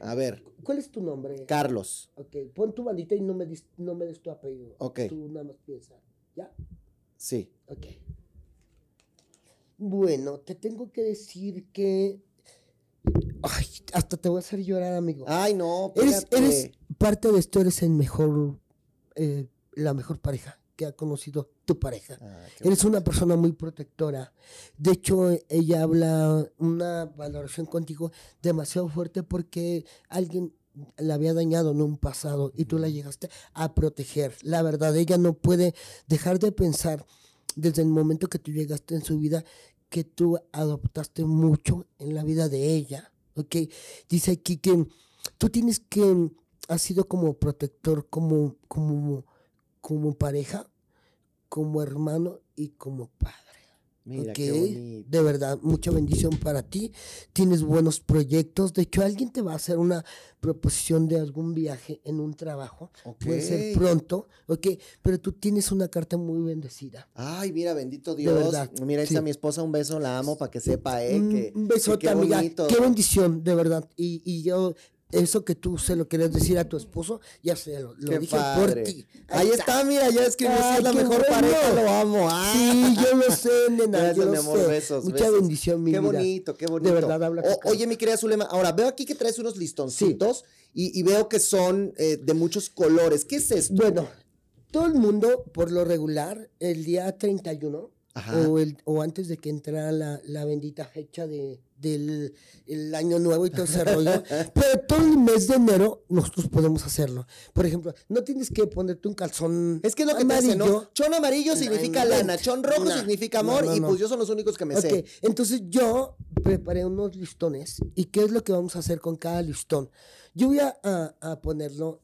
a ver, ¿Cuál es tu nombre? Carlos. Ok, pon tu bandita y no me, dis- no me des tu apellido. Ok. Tú nada más piensa. ¿Ya? Sí. Ok. Bueno, te tengo que decir que. Ay, hasta te voy a hacer llorar, amigo. Ay, no, eres, eres parte de esto, eres el mejor. eh, la mejor pareja que ha conocido tu pareja. Ah, Eres una persona muy protectora. De hecho, ella habla una valoración contigo demasiado fuerte porque alguien la había dañado en un pasado y tú la llegaste a proteger. La verdad, ella no puede dejar de pensar desde el momento que tú llegaste en su vida que tú adoptaste mucho en la vida de ella. ¿ok? Dice aquí que tú tienes que, has sido como protector, como, como, como pareja, como hermano y como padre. Mira, ¿ok? qué. De verdad, mucha bendición para ti. Tienes buenos proyectos. De hecho, alguien te va a hacer una proposición de algún viaje en un trabajo. Puede ser pronto, ¿ok? Pero tú tienes una carta muy bendecida. Ay, mira, bendito De Dios. verdad, Mira, ahí sí. está mi esposa, un beso, la amo para que sepa, ¿eh? Un- que, un que besote, qué amiga. bonito. Qué bendición, de verdad. Y, y yo, eso que tú se lo querías decir a tu esposo, ya se lo, lo Qué dije padre. por ti. Ahí está, mira, ya escribió, Ay, es la qué mejor bueno. pareja, lo amo. Ah. Sí, yo lo sé, nena. Gracias, yo lo mi amor, sé. besos, Mucha besos. bendición, mi Qué vida. bonito, qué bonito. De verdad, habla O- Oye, mi querida Zulema, ahora veo aquí que traes unos listoncitos y, y veo que son eh, de muchos colores. ¿Qué es esto? Bueno, todo el mundo, por lo regular, el día 31 Ajá. O, el, o antes de que entrara la, la bendita fecha de, del el año nuevo y todo ese rollo, pero todo el mes de enero nosotros podemos hacerlo. Por ejemplo, no tienes que ponerte un calzón Es que es lo que te amarillo. dicen, ¿no? Chon amarillo significa No, lana, chon rojo significa amor y pues yo son los únicos que me sé. entonces yo preparé unos listones. ¿Y qué es lo que vamos a hacer con cada listón? Yo voy a, a- a ponerlo,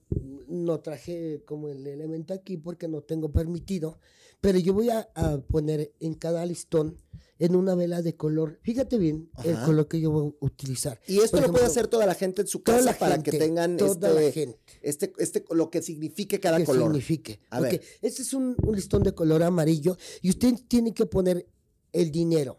no traje como el elemento aquí porque no tengo permitido, pero yo voy a, a poner en cada listón en una vela de color. Fíjate bien el color que yo voy a utilizar. Y esto lo puede hacer toda la gente en su casa para gente, que tengan toda este, la gente. este, este, lo que signifique cada que color. signifique. A Ok, ver. Este es un, un listón de color amarillo y usted tiene que poner el dinero.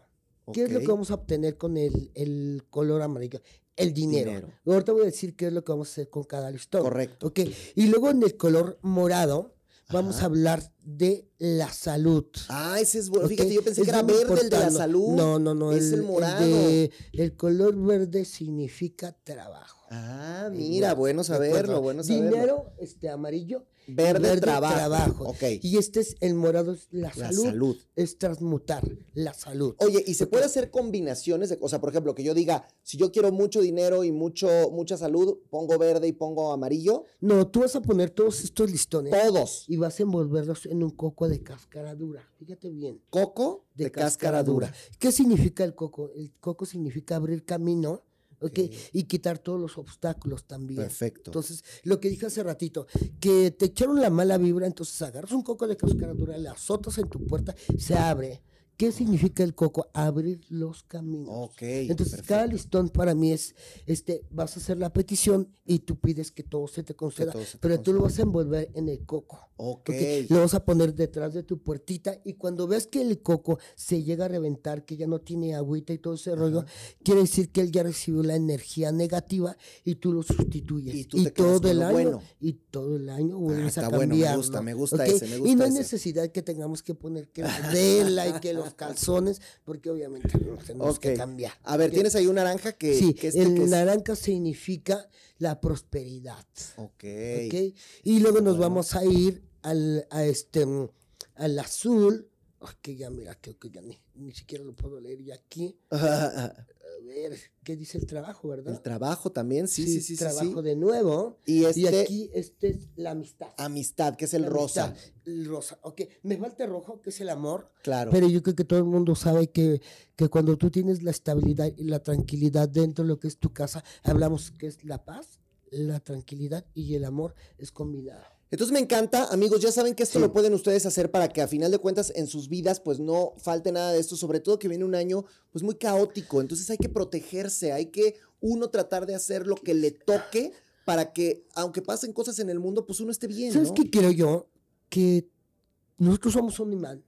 ¿Qué es lo que vamos a obtener con el, el color amarillo? El dinero. Dinero. Ahorita voy a decir qué es lo que vamos a hacer con cada listón. Correcto. Ok. Y luego en el color morado vamos a hablar de la salud. Ah, ese es bueno. Fíjate, yo pensé que era verde el de la importante. salud. No, no, no. Es el, morado. de- el color verde significa trabajo. Ah, mira, bueno saberlo, bueno saberlo. Dinero, este, amarillo. Verde, trabajo. Ok. Y este es el morado, es la, La salud. salud. Es transmutar la salud. Oye, ¿y se puede hacer combinaciones de, sea, por ejemplo, que yo diga, si yo quiero mucho dinero y mucho, mucha salud, pongo verde y pongo amarillo? No, tú vas a poner todos estos listones Todos. y vas a envolverlos en un coco de cáscara dura. Fíjate bien. Coco de, cáscara dura. ¿Qué significa el coco? El coco significa abrir camino, ¿ok? Ok. Y quitar todos los obstáculos también. Perfecto. Entonces, lo que dije hace ratito, que te echaron la mala vibra, entonces agarras un coco de cáscara dura, le azotas en tu puerta, se abre. ¿Qué significa el coco? Abrir los caminos. Ok. Entonces, perfecto. cada listón para mí es, este, vas a hacer la petición y tú pides que todo se te conceda, se te pero tú lo vas a envolver en el coco. Ok. ¿ok? Lo vas a poner detrás de tu puertita y cuando ves que el coco se llega a reventar, que ya no tiene agüita y todo ese rollo, quiere decir que él ya recibió la energía negativa y tú lo sustituyes. Y tú te quedas todo el lo año bueno. y todo el año vuelves está a bueno, me cambiarlo. gusta, me gusta ¿ok? ese, me y no hay ese. necesidad que tengamos que poner que la vela y que los calzones, porque obviamente nos tenemos que cambiar. A ver, tienes ahí un naranja que, Sí, que este el que es- naranja significa la prosperidad. Ok. ¿ok? Y luego nos vamos a ir al, a este, al azul. Que ya, mira, creo que ya ni, ni siquiera lo puedo leer ya aquí. Ver, ¿qué dice el trabajo, verdad? El trabajo también, sí, sí, sí, sí. sí, Trabajo de nuevo. Y este, Y aquí, este es la amistad. amistad, que es el La rosa. amistad, El rosa, ok. Me falta el rojo, que es el amor. Claro. Pero yo creo que todo el mundo sabe que, que cuando tú tienes la estabilidad y la tranquilidad dentro de lo que es tu casa, hablamos que es la paz, la tranquilidad y el amor es combinado. Entonces me encanta, amigos, ya saben que esto Sí. lo pueden ustedes hacer para que a final de cuentas en sus vidas pues no falte nada de esto, sobre todo que viene un año pues muy caótico, entonces hay que protegerse, hay que uno tratar de hacer lo que le toque para que aunque pasen cosas en el mundo pues uno esté bien, ¿Sabes ¿no? qué creo yo? Que nosotros somos un imán,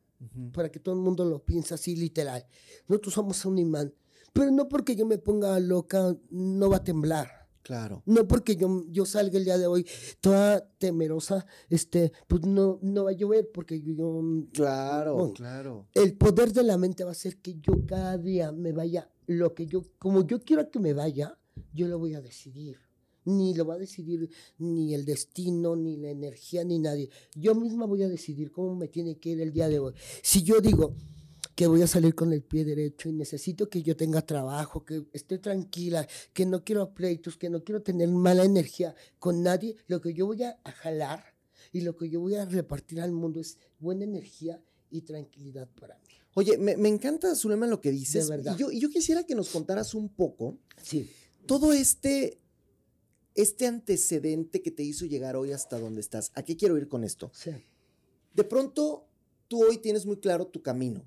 para que todo el mundo lo piense así literal. Nosotros somos un imán, pero no porque yo me ponga loca, no va a temblar. Claro. No porque yo, yo salga el día de hoy toda temerosa, este, pues no, no va a llover porque yo, Claro, Bueno. claro. el poder de la mente va a hacer que yo cada día me vaya lo que yo, como yo quiero que me vaya, yo lo voy a decidir. Ni lo va a decidir ni el destino, ni la energía, ni nadie. Yo misma voy a decidir cómo me tiene que ir el día de hoy. Si yo digo que voy a salir con el pie derecho y necesito que yo tenga trabajo, que esté tranquila, que no quiero pleitos, que no quiero tener mala energía con nadie, lo que yo voy a jalar y lo que yo voy a repartir al mundo es buena energía y tranquilidad para mí. Oye, me, me encanta, Zulema, lo que dices. verdad. Y yo, y yo quisiera que nos contaras un poco Sí. todo este, este antecedente que te hizo llegar hoy hasta donde estás. ¿A qué quiero ir con esto? Sí. De pronto, tú hoy tienes muy claro tu camino.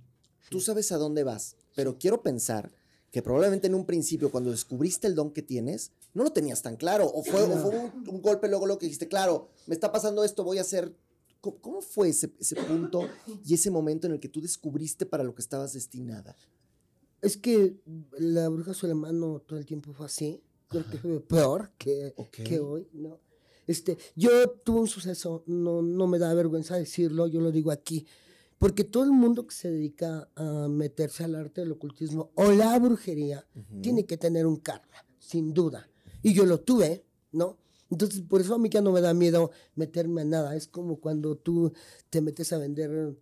Tú sabes a dónde vas, pero quiero pensar que probablemente en un principio, cuando descubriste el don que tienes, no lo tenías tan claro. O fue, o fue un, un golpe luego lo que dijiste, claro, me está pasando esto, voy a hacer... ¿Cómo, cómo fue ese, ese punto y ese momento en el que tú descubriste para lo que estabas destinada? Es que la bruja Sulemano todo el tiempo fue así. Creo que fue peor que, que hoy, ¿no? Este, yo tuve un suceso, no, no me da vergüenza decirlo, yo lo digo aquí, porque todo el mundo que se dedica a meterse al arte del ocultismo o la brujería tiene que tener un karma, sin duda. Y yo lo tuve, ¿no? Entonces, por eso a mí ya no me da miedo meterme a nada. Es como cuando tú te metes a vender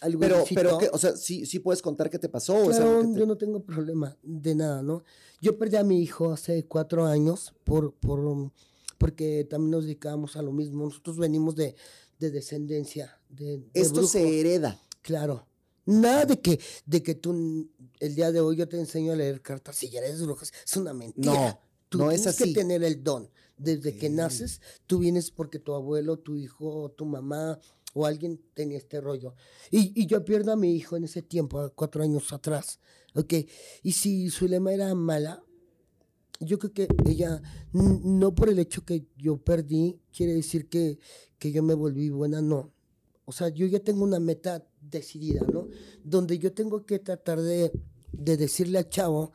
algo Pero, pero, o sea, ¿sí, sí puedes contar qué te pasó? o Claro, que te- yo no tengo problema de nada, ¿no? Yo perdí a mi hijo hace cuatro años por, por, porque también nos dedicábamos a lo mismo. Nosotros venimos de, de descendencia, de, de Esto se hereda. Claro. Nada de que, de que tú, el día de hoy yo te enseño a leer cartas si ya eres brujas. Es una mentira. No, Tú no es tienes así. que tener el don. Desde que naces, tú vienes porque tu abuelo, tu hijo, tu mamá o alguien tenía este rollo. Y, y yo pierdo a mi hijo en ese tiempo, a cuatro años atrás. ¿Ok? Y si su lema era mala, yo creo que ella, no por el hecho que yo perdí, quiere decir que, que yo me volví buena, no. O sea, yo ya tengo una meta decidida, ¿no? Donde yo tengo que tratar de, de decirle al chavo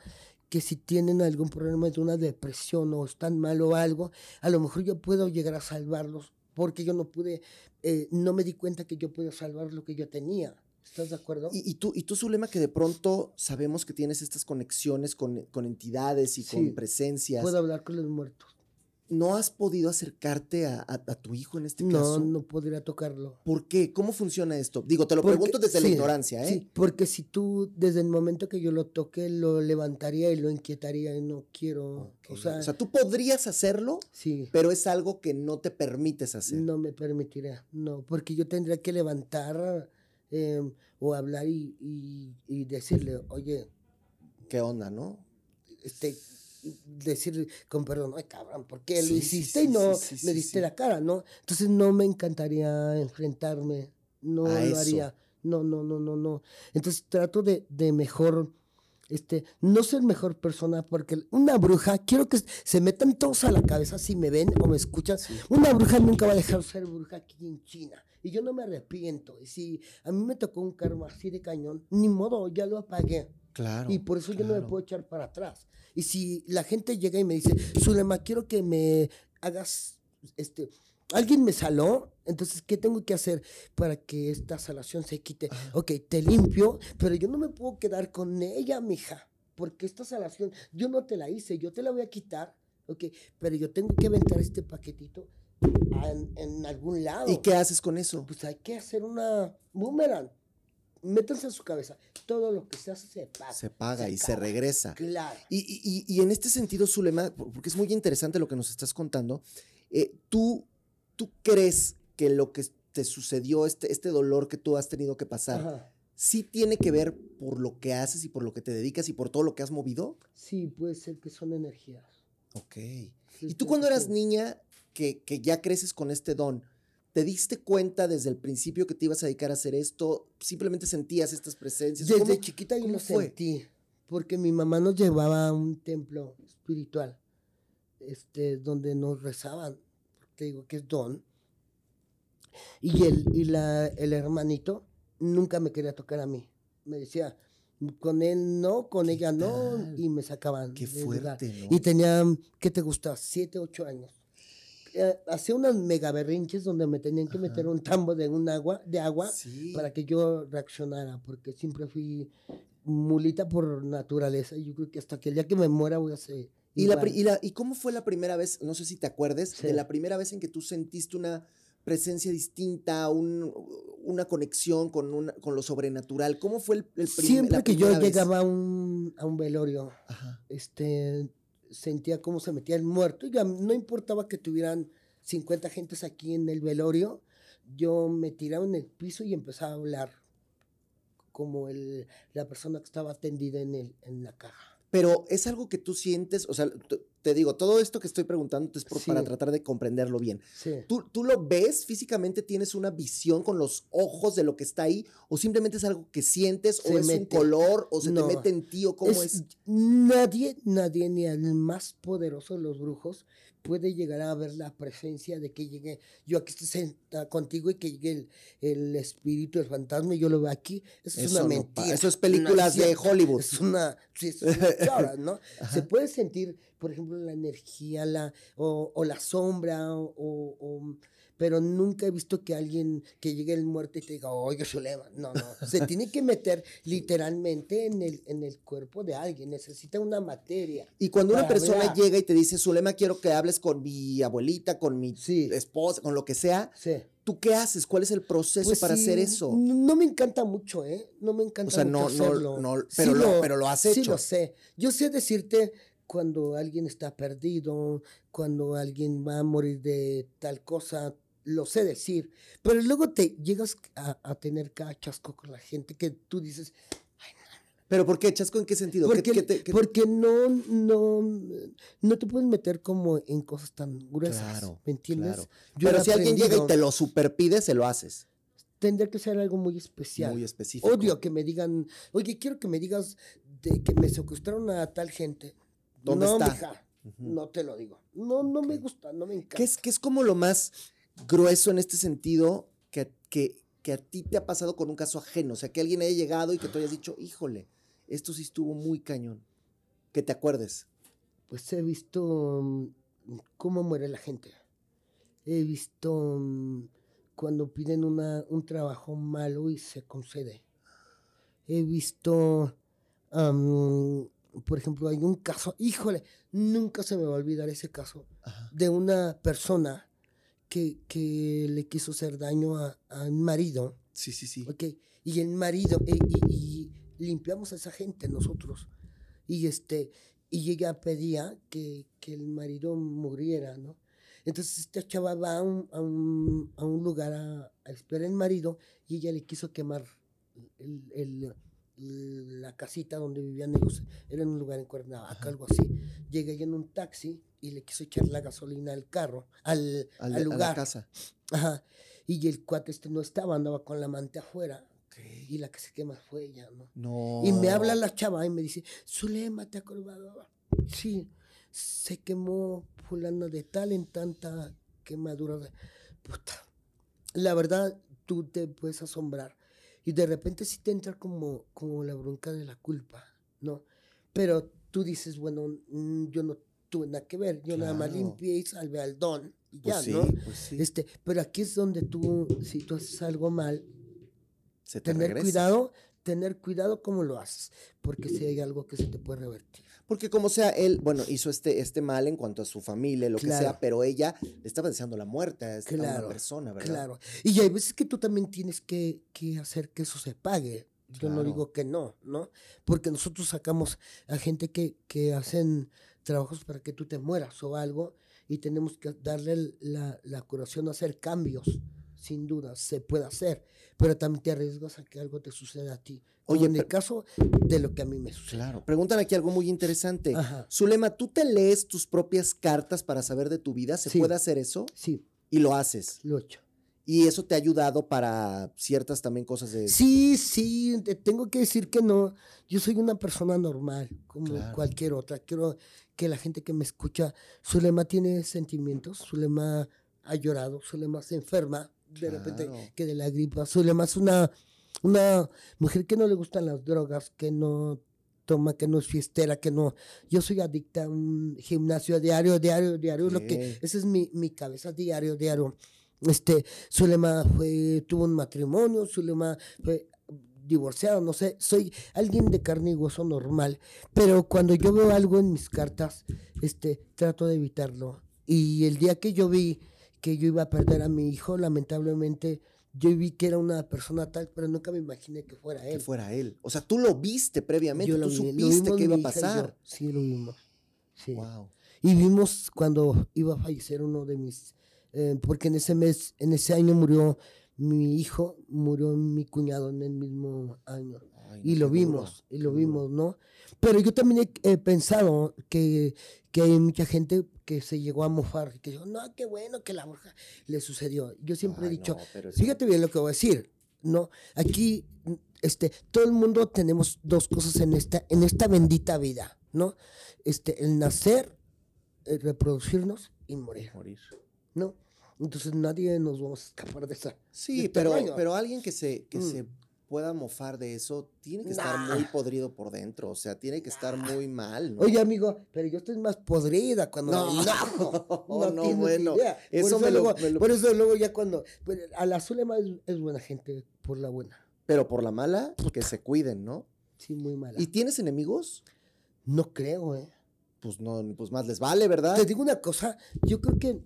que si tienen algún problema de una depresión o están mal o algo, a lo mejor yo puedo llegar a salvarlos porque yo no pude, eh, no me di cuenta que yo podía salvar lo que yo tenía. ¿Estás de acuerdo? Y, y tú, y tú, Zulema, que de pronto sabemos que tienes estas conexiones con, con entidades y Sí. con presencias. Puedo hablar con los muertos. ¿No has podido acercarte a, a- a tu hijo en este No, caso? no podría tocarlo. ¿Por qué? ¿Cómo funciona esto? Digo, te lo Porque- pregunto desde la ignorancia, ¿eh? Sí, porque si tú, desde el momento que yo lo toque, lo levantaría y lo inquietaría y no quiero. Ok. O sea, o sea, tú podrías hacerlo, sí, pero es algo que no te permites hacer. no me permitiría. No, porque yo tendría que levantar eh, o hablar y, y- y decirle, oye, ¿Qué onda, no? este, decir con perdón, ay cabrón, ¿por qué Sí, lo hiciste sí, y no sí, me diste la cara, ¿no? Entonces no me encantaría enfrentarme, no A lo eso. haría, no, no, no, no, no. Entonces trato de, de mejor, este, no ser mejor persona, porque una bruja, quiero que se metan todos a la cabeza si me ven o me escuchan, una bruja nunca va a dejar de ser bruja aquí en China. Y yo no me arrepiento. Y si a mí me tocó un karma así de cañón, ni modo, ya lo apagué. Claro. Y por eso yo no me claro. puedo echar para atrás. Y si la gente llega y me dice, Zulema, quiero que me hagas, este, alguien me saló, entonces, ¿qué tengo que hacer para que esta salación se quite? Ok, te limpio, pero yo no me puedo quedar con ella, mija, porque esta salación, yo no te la hice, yo te la voy a quitar, ok, pero yo tengo que aventar este paquetito en, en algún lado. ¿Y qué haces con eso? Pues hay que hacer una boomerang. Métanse en su cabeza. Todo lo que se hace se paga. Se paga y se regresa. Claro. Y, y- y- en este sentido, Zulema, por- porque es muy interesante lo que nos estás contando, eh, ¿tú, ¿tú crees que lo que te sucedió, este, este dolor que tú has tenido que pasar, Ajá. sí tiene que ver por lo que haces y por lo que te dedicas y por todo lo que has movido? Sí, puede ser que son energías. Ok. Sí, ¿Y tú cuando eras niña, que, que ya creces con este don, ¿te diste cuenta desde el principio que te ibas a dedicar a hacer esto? ¿Simplemente sentías estas presencias? Desde ¿Cómo- chiquita yo lo fue? sentí. Porque mi mamá nos llevaba a un templo espiritual. Este, donde nos rezaban. Te digo que es don. Y el, y la, el hermanito nunca me quería tocar a mí. Me decía, con él no, con ella no. tal? Y me sacaban. Qué fuerte, ¿no? Y tenía, ¿qué te gusta? Siete, ocho años. Eh, hacía unas mega berrinches donde me tenían que meter Ajá. un tambo de un agua, de agua Sí. para que yo reaccionara, porque siempre fui mulita por naturaleza. Yo creo que hasta que el día que me muera voy a ser. ¿Y, la, y, la- ¿Y cómo fue la primera vez, no sé si te acuerdes, Sí. de la primera vez en que tú sentiste una presencia distinta, un- una conexión con, una, con lo sobrenatural? ¿Cómo fue el, el prim- Siempre la que yo vez? llegaba a un, a un velorio, Ajá. este, sentía cómo se metía el muerto. Ya no importaba que tuvieran 50 gentes aquí en el velorio, yo me tiraba en el piso y empezaba a hablar como el, la persona que estaba atendida en, el, en la caja. Pero es algo que tú sientes, o sea, te digo, todo esto que estoy preguntando es por- para tratar de comprenderlo bien. Sí. ¿Tú, ¿Tú lo ves físicamente? ¿Tienes una visión con los ojos de lo que está ahí? ¿O simplemente es algo que sientes? ¿O es un mete. color? ¿O se No. te mete en ti? ¿O cómo es? Nadie, nadie, ni el más poderoso de los brujos puede llegar a ver la presencia de que llegue yo aquí estoy sentada contigo y que llegue el, el espíritu, el fantasma y yo lo veo aquí. Eso, es una no mentira. eso es películas de. Hollywood. Es una, sí, es una chora, ¿no? Se puede sentir, por ejemplo, la energía la, o, o la sombra, o, o- o- pero nunca he visto que alguien, que llegue el muerto y te diga, oye, Zulema. No, no. Se tiene que meter literalmente en el, en el cuerpo de alguien. Necesita una materia. Y cuando una persona hablar. llega y te dice, Zulema, quiero que hables con mi abuelita, con mi Sí. esposa, con lo que sea, Sí. ¿tú qué haces? ¿Cuál es el proceso Pues para sí, hacer eso? No, me encanta mucho, ¿eh? No me encanta O sea, no, mucho no, hacerlo. no, Sí pero, lo, pero lo has Sí hecho. lo sé. Yo sé decirte cuando alguien está perdido, cuando alguien va a morir de tal cosa, lo sé decir. Pero luego te llegas a, a tener cada chasco con la gente que tú dices, ¿Pero por qué, Chasco? ¿En qué sentido? ¿Qué- porque, qué te- qué- porque no, no, no te puedes meter como en cosas tan gruesas. Claro, ¿Me entiendes? claro. Yo Pero si alguien llega y te lo superpide, se lo haces. Tendría que ser algo muy especial. Muy específico. Odio que me digan, oye, quiero que me digas de que me secuestraron a tal gente. ¿Dónde no, está? mija, no te lo digo. No, no me gusta, no me encanta. ¿Qué es, qué es como lo más grueso en este sentido que, que, que a ti te ha pasado con un caso ajeno? O sea, que alguien haya llegado y que tú hayas dicho, híjole, esto sí estuvo muy cañón. Que te acuerdes. Pues he visto mm, cómo muere la gente. He visto mm, cuando piden una, un trabajo malo y se concede. He visto, por ejemplo, hay un caso, híjole, nunca se me va a olvidar ese caso. Ajá. de una persona que, que le quiso hacer daño a, a un marido, Sí, sí, sí. ¿ok? Y el marido, y, y- y limpiamos a esa gente nosotros. Y este, y ella pedía que, que el marido muriera, ¿no? Entonces esta chava va a un, a un, a un lugar a, a esperar al marido y ella le quiso quemar el- el- la casita donde vivían ellos. Era en un lugar en Cuernavaca, Ajá. algo así. Llega ella en un taxi y le quiso echar la gasolina al carro, al, Al- al a la lugar. casa. Ajá. Y el cuate este no estaba, andaba con la amante afuera. Y la que se quema fue ella, ¿no? No. Y me habla la chava y me dice, Zulema, ¿te acordabas? Sí, se quemó fulano de tal en tanta quemadura. de- Puta. La verdad, tú te puedes asombrar. Y de repente sí te entra como, como la bronca de la culpa, ¿no? Pero tú dices, bueno, mm, yo no tuve nada que ver. Yo nada más limpié y salvé al don. Y Pues ya, sí, ¿no? pues sí. Este, pero aquí es donde tú, si tú haces algo mal, Se te tener regresa. cuidado, tener cuidado cómo lo haces, porque si hay algo que se te puede revertir. Porque como sea, él, bueno, hizo este, este mal en cuanto a su familia, lo que sea, pero ella le estaba deseando la muerte a, esta- una persona, ¿verdad? Claro. Y hay veces que tú también tienes que, que hacer que eso se pague. Yo no digo que no, ¿no? Porque nosotros sacamos a gente que, que hacen trabajos para que tú te mueras o algo y tenemos que darle la, la curación, hacer cambios. Sin duda, se puede hacer, pero también te arriesgas a que algo te suceda a ti. Oye, en el caso de lo que a mí me sucede. Claro. Preguntan aquí algo muy interesante. Ajá. Zulema, ¿tú te lees tus propias cartas para saber de tu vida? ¿Se Sí. puede hacer eso? Sí, Y lo haces. lo he hecho. Y eso te ha ayudado para ciertas también cosas de... Sí, sí, te tengo que decir que no. Yo soy una persona normal, como Claro. cualquier otra. Quiero que la gente que me escucha, Zulema tiene sentimientos, Zulema ha llorado, Zulema se enferma, de repente que de la gripa. Zulema es una, una mujer que no le gustan las drogas, que no toma, que no es fiestera, que no. Yo soy adicta a un gimnasio diario, diario, diario. Lo que, esa es mi, mi cabeza diario, diario. Este, Zulema fue, tuvo un matrimonio, Zulema fue divorciado, no sé, soy alguien de carne y hueso normal, pero cuando yo veo algo en mis cartas, este, trato de evitarlo. Y el día que yo vi que yo iba a perder a mi hijo, lamentablemente, yo vi que era una persona tal, pero nunca me imaginé que fuera Que él. fuera él. O sea, tú lo viste previamente, Yo lo tú vi, supiste que iba a pasar. Sí, lo vimos. Sí. Wow. Y vimos cuando iba a fallecer uno de mis, eh, porque en ese mes, en ese año murió mi hijo, murió mi cuñado en el mismo año. Ay, Y lo duro, vimos, y lo vimos, ¿no? Pero yo también he, he pensado que, que hay mucha gente que se llegó a mofar, que dijo, no, qué bueno que la bruja le sucedió. Yo siempre he dicho, no, fíjate bien lo que voy a decir, ¿no? Aquí, este, todo el mundo tenemos dos cosas en esta, en esta bendita vida, ¿no? Este, el nacer, el reproducirnos y morir, morir. ¿no? Entonces nadie nos vamos a escapar de esa. Sí, de este pero, pero alguien que se, que Mm. se pueda mofar de eso tiene que estar muy podrido por dentro. O sea, tiene que estar muy mal, ¿no? Oye, amigo, pero yo estoy más podrida cuando No, no, no, tienes bueno, idea. Por eso me lo- luego, me lo- por eso luego ya cuando pero a la Zulema es, es buena gente por la buena. Pero por la mala, que se cuiden, ¿no? Sí, muy mala. ¿Y tienes enemigos? no creo, eh. Pues no, pues más les vale, ¿verdad? Te digo una cosa, yo creo que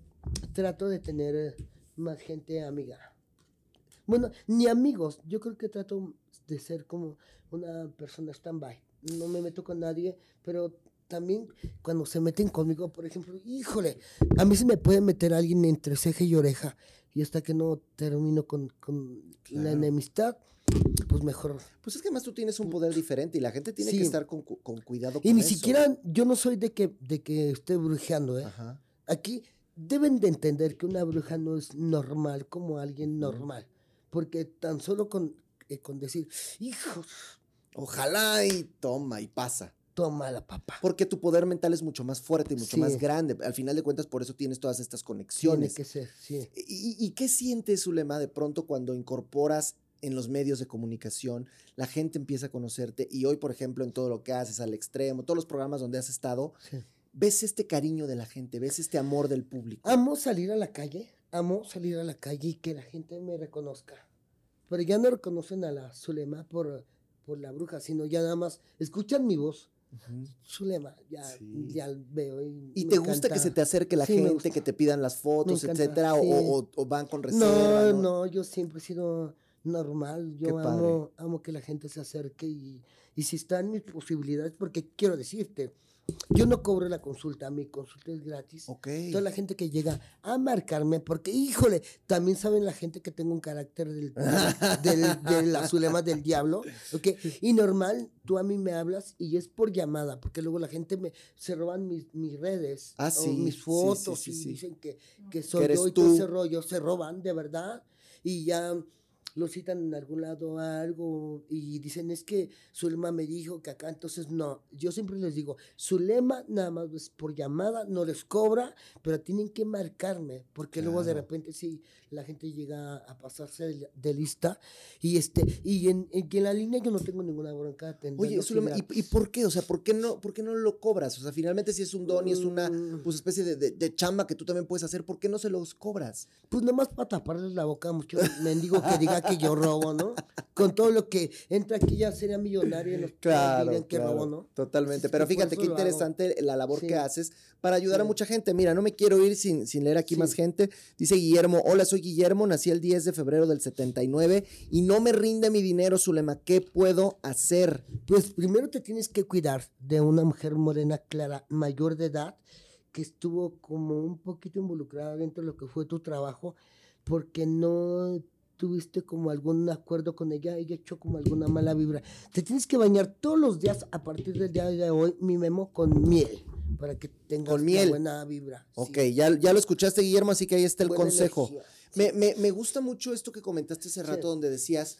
trato de tener más gente amiga. Bueno, ni amigos, yo creo que trato de ser como una persona stand-by. No me meto con nadie, pero también cuando se meten conmigo, por ejemplo, híjole, a mí se me puede meter alguien entre ceja y oreja y hasta que no termino con, con la enemistad, pues mejor. Pues es que además tú tienes un poder diferente y la gente tiene Sí. que estar con, con cuidado Y con ni eso. siquiera, yo no soy de que, de que esté brujeando, ¿eh? Ajá. Aquí deben de entender que una bruja no es normal como alguien normal. Porque tan solo con, eh, con decir, hijo, Ojalá y toma y pasa. toma la papá. Porque tu poder mental es mucho más fuerte y mucho Sí. más grande. Al final de cuentas, por eso tienes todas estas Tiene conexiones. que ser, sí. ¿Y, y qué sientes, Zulema, de pronto cuando incorporas en los medios de comunicación, la gente empieza a conocerte y hoy, por ejemplo, en todo lo que haces al extremo, todos los programas donde has estado, sí. ves este cariño de la gente, ves este amor del público. Amo salir a la calle, amo salir a la calle y que la gente me reconozca. Pero ya no reconocen a la Zulema por, por la bruja, sino ya nada más escuchan mi voz Zulema, ya, ya veo. ¿Y, ¿Y te gusta que se te acerque la gente, que te pidan las fotos, etcétera? O, o, van con reserva? No, no, yo siempre he sido normal. Yo amo, amo que la gente se acerque y, y si están mis posibilidades, porque quiero decirte, yo no cobro la consulta, mi consulta es gratis. Ok. Toda la gente que llega a marcarme, porque, híjole, también saben la gente que tengo un carácter del, del, zulemas del diablo. ¿ok? Y normal, tú a mí me hablas y es por llamada, porque luego la gente me se roban mis, mis redes, ah, o mis fotos y dicen que, que soy yo y todo ese rollo. Se roban, de verdad. Y ya lo citan en algún lado algo y dicen es que Zulema me dijo que acá, entonces no, yo siempre les digo, Zulema nada más es por llamada, no les cobra, pero tienen que marcarme, porque luego de repente sí, la gente llega a pasarse de, lista y este y en, en, la línea yo no tengo ninguna bronca. Oye, Zulema, ¿y, ¿y, por qué? O sea, ¿por qué, no, ¿por qué no lo cobras? O sea, finalmente si es un don y es una mm. pues, especie de, de, chamba que tú también puedes hacer, ¿por qué no se los cobras? Pues nomás para taparles la boca mucho mendigo que diga que yo robo, ¿no? Con todo lo que entra aquí ya sería millonario los claro, que robo, ¿no? Totalmente. Pero fíjate qué interesante la labor que haces para ayudar a mucha gente. Mira, no me quiero ir sin, sin leer aquí más gente. Dice Guillermo, hola, soy Guillermo, nací el 10 de febrero del 79 y no me rinde mi dinero, Zulema. ¿Qué puedo hacer? Pues primero te tienes que cuidar de una mujer morena clara, mayor de edad, que estuvo como un poquito involucrada dentro de lo que fue tu trabajo, porque no tuviste como algún acuerdo con ella, ella echó como alguna mala vibra. Te tienes que bañar todos los días a partir del día de hoy, mi memo, con miel, para que tengas una buena vibra. Ok, ya, ya lo escuchaste, Guillermo, así que ahí está el consejo. Me, me, me, gusta mucho esto que comentaste hace rato, donde decías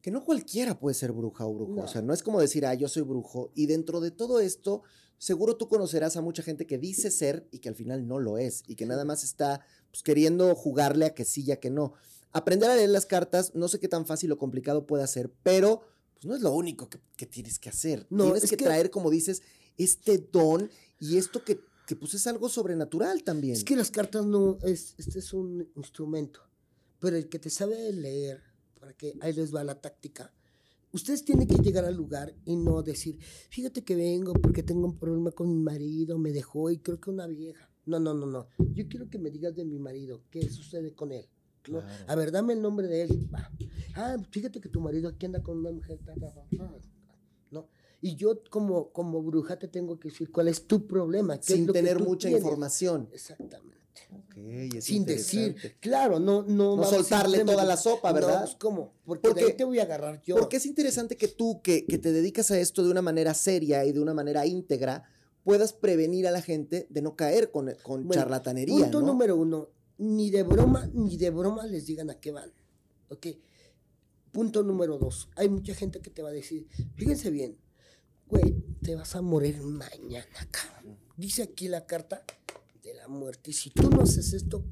que no cualquiera puede ser bruja o brujo. O sea, no es como decir, ah, yo soy brujo. Y dentro de todo esto, seguro tú conocerás a mucha gente que dice ser y que al final no lo es. Y que nada más está pues, queriendo jugarle a que sí y a que no. Aprender a leer las cartas, no sé qué tan fácil o complicado puede ser, pero pues no es lo único que, tienes que hacer. No, tienes es que, traer, como dices, este don y esto que, que, pues es algo sobrenatural también. Es que las cartas no, es, este es un instrumento, pero el que te sabe leer, para que ahí les va la táctica, ustedes tienen que llegar al lugar y no decir, fíjate que vengo porque tengo un problema con mi marido, me dejó y creo que una vieja. No, no, no, no. Yo quiero que me digas de mi marido, qué sucede con él. A ver, dame el nombre de él. Ah, fíjate que tu marido aquí anda con una mujer. ¿no? Y yo como, como bruja te tengo que decir cuál es tu problema. Sin tener mucha información. Exactamente. Okay, Sin decir, claro, no, no, no soltarle toda la sopa, ¿verdad? Pues, ¿Cómo? Porque, porque te voy a agarrar yo. Porque es interesante que tú, que, que te dedicas a esto de una manera seria y de una manera íntegra, puedas prevenir a la gente de no caer con, con charlatanería. Punto número uno, ni de broma, ni de broma les digan a qué van. ¿Ok? Punto número dos. Hay mucha gente que te va a decir, fíjense bien, güey, te vas a morir mañana, cabrón. Dice aquí la carta de la muerte. Y si tú no haces esto,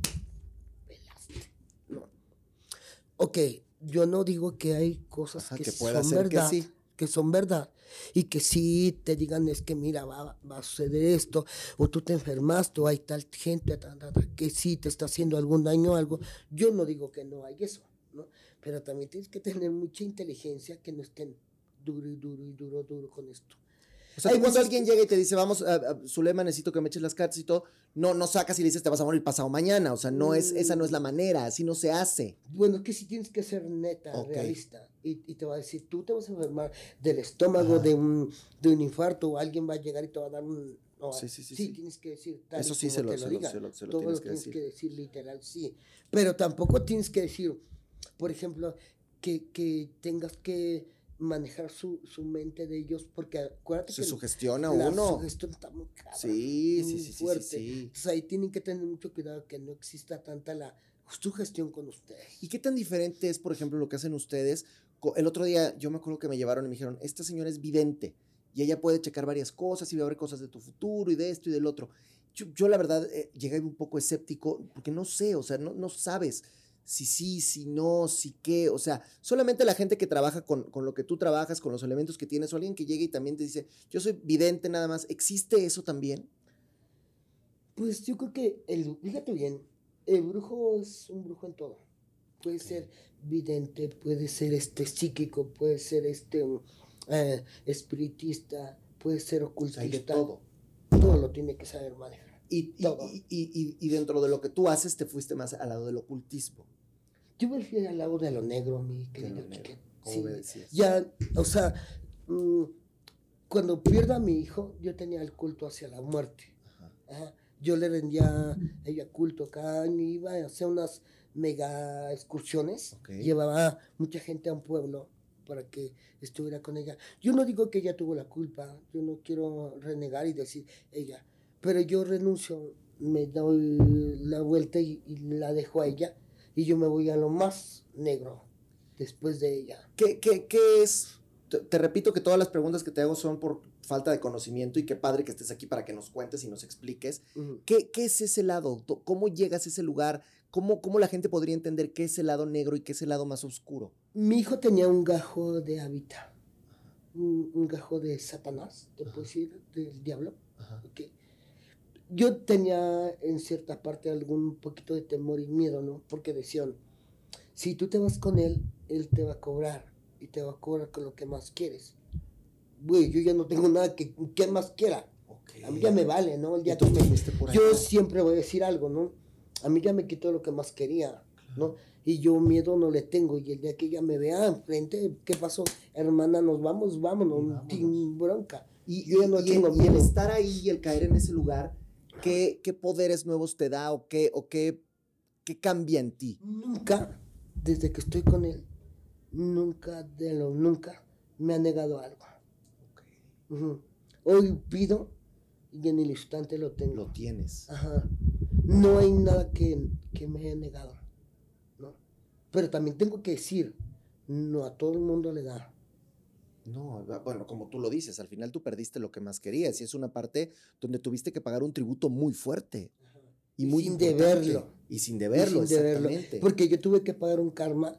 pelaste. No. Ok, yo no digo que hay cosas que, son verdad. Que sí que son verdad y que si te digan es que mira, va, va, a suceder esto, o tú te enfermaste, o hay tal gente que sí te está haciendo algún daño algo, yo no digo que no hay eso, ¿no? Pero también tienes que tener mucha inteligencia que no estén duro y duro y duro, duro con esto. O sea, cuando alguien llega y te dice, vamos, a, Zulema, necesito que me eches las cartas y todo, no, no sacas y le dices, te vas a morir pasado mañana. O sea, no es, esa no es la manera, así no se hace. Bueno, que si tienes que ser neta, realista. Y, y, te va a decir, tú te vas a enfermar del estómago, de un, de un infarto, o alguien va a llegar y te va a dar un, sí, sí, sí, sí, tienes que decir tal Eso sí se lo, se, lo, se, lo, Todo lo tienes que decir. literal, sí. Pero tampoco tienes que decir, por ejemplo, que, que tengas que manejar su, su mente de ellos, porque acuérdate se sugestiona la uno. sugestión está muy sí, sí, sí, fuerte. Sí, sí, ahí tienen que tener mucho cuidado que no exista tanta la sugestión con ustedes. ¿Y qué tan diferente es, por ejemplo, lo que hacen ustedes? El otro día yo me acuerdo que me llevaron y me dijeron, esta señora es vidente y ella puede checar varias cosas y ver cosas de tu futuro y de esto y del otro. Yo, yo la verdad eh, llegué un poco escéptico porque no sé, o sea, no, no sabes si sí, si no, si qué, o sea, solamente la gente que trabaja con, lo que tú trabajas, con los elementos que tienes, o alguien que llegue y también te dice, yo soy vidente nada más, ¿existe eso también? Pues yo creo que, el, fíjate bien, el brujo es un brujo en todo. Puede ser vidente, puede ser este psíquico, puede ser este eh, espiritista, puede ser hay de ocultista. todo. Todo lo tiene que saber manejar. Y- y dentro de lo que tú haces, te fuiste más al lado del ocultismo. Yo me fui al lado de lo negro, mi querido Sí. Ya, o sea, mm, cuando pierdo a mi hijo, yo tenía el culto hacia la muerte. Ajá. Ajá. Yo le rendía ella culto acá, me iba a hacer unas mega excursiones. Llevaba mucha gente a un pueblo para que estuviera con ella. Yo no digo que ella tuvo la culpa, yo no quiero renegar y decir ella, pero yo renuncio, me doy la vuelta y, y la dejo a ella y yo me voy a lo más negro después de ella. ¿Qué, qué, qué es? Te, te repito que todas las preguntas que te hago son por falta de conocimiento y qué padre que estés aquí para que nos cuentes y nos expliques. ¿Qué, qué es ese lado? ¿Cómo llegas a ese lugar? ¿Cómo, ¿Cómo la gente podría entender qué es el lado negro y qué es el lado más oscuro? Mi hijo tenía un gajo de hábitat, un, un gajo de Satanás, te puedo decir, del diablo. Yo tenía en cierta parte algún poquito de temor y miedo, ¿no? Porque decían, si tú te vas con él, él te va a cobrar y te va a cobrar con lo que más quieres. Güey, yo ya no tengo nada que, que más quiera. Ok. A mí ya me vale, ¿no? El Y día que me- por ahí. yo siempre voy a decir algo, ¿no? A mí ya me quitó lo que más quería, ¿no? Y yo miedo no le tengo. Y el día que ella me vea enfrente, ¿qué pasó? Hermana, nos vamos, vámonos, Vámonos. sin bronca. Y, yo ya no y- tengo y el miedo. estar ahí y el caer en ese lugar, ¿qué, qué poderes nuevos te da o qué, o qué, qué cambia en ti? Nunca, desde que estoy con él, nunca de lo nunca me ha negado algo. Hoy pido y en el instante lo tengo. Lo tienes. Ajá. No hay nada que, que me haya negado. ¿no? Pero también tengo que decir, no a todo el mundo le da. No, bueno, como tú lo dices, al final tú perdiste lo que más querías y es una parte donde tuviste que pagar un tributo muy fuerte y muy sin importante. deberlo. Y sin deberlo, Y sin deberlo. Porque yo tuve que pagar un karma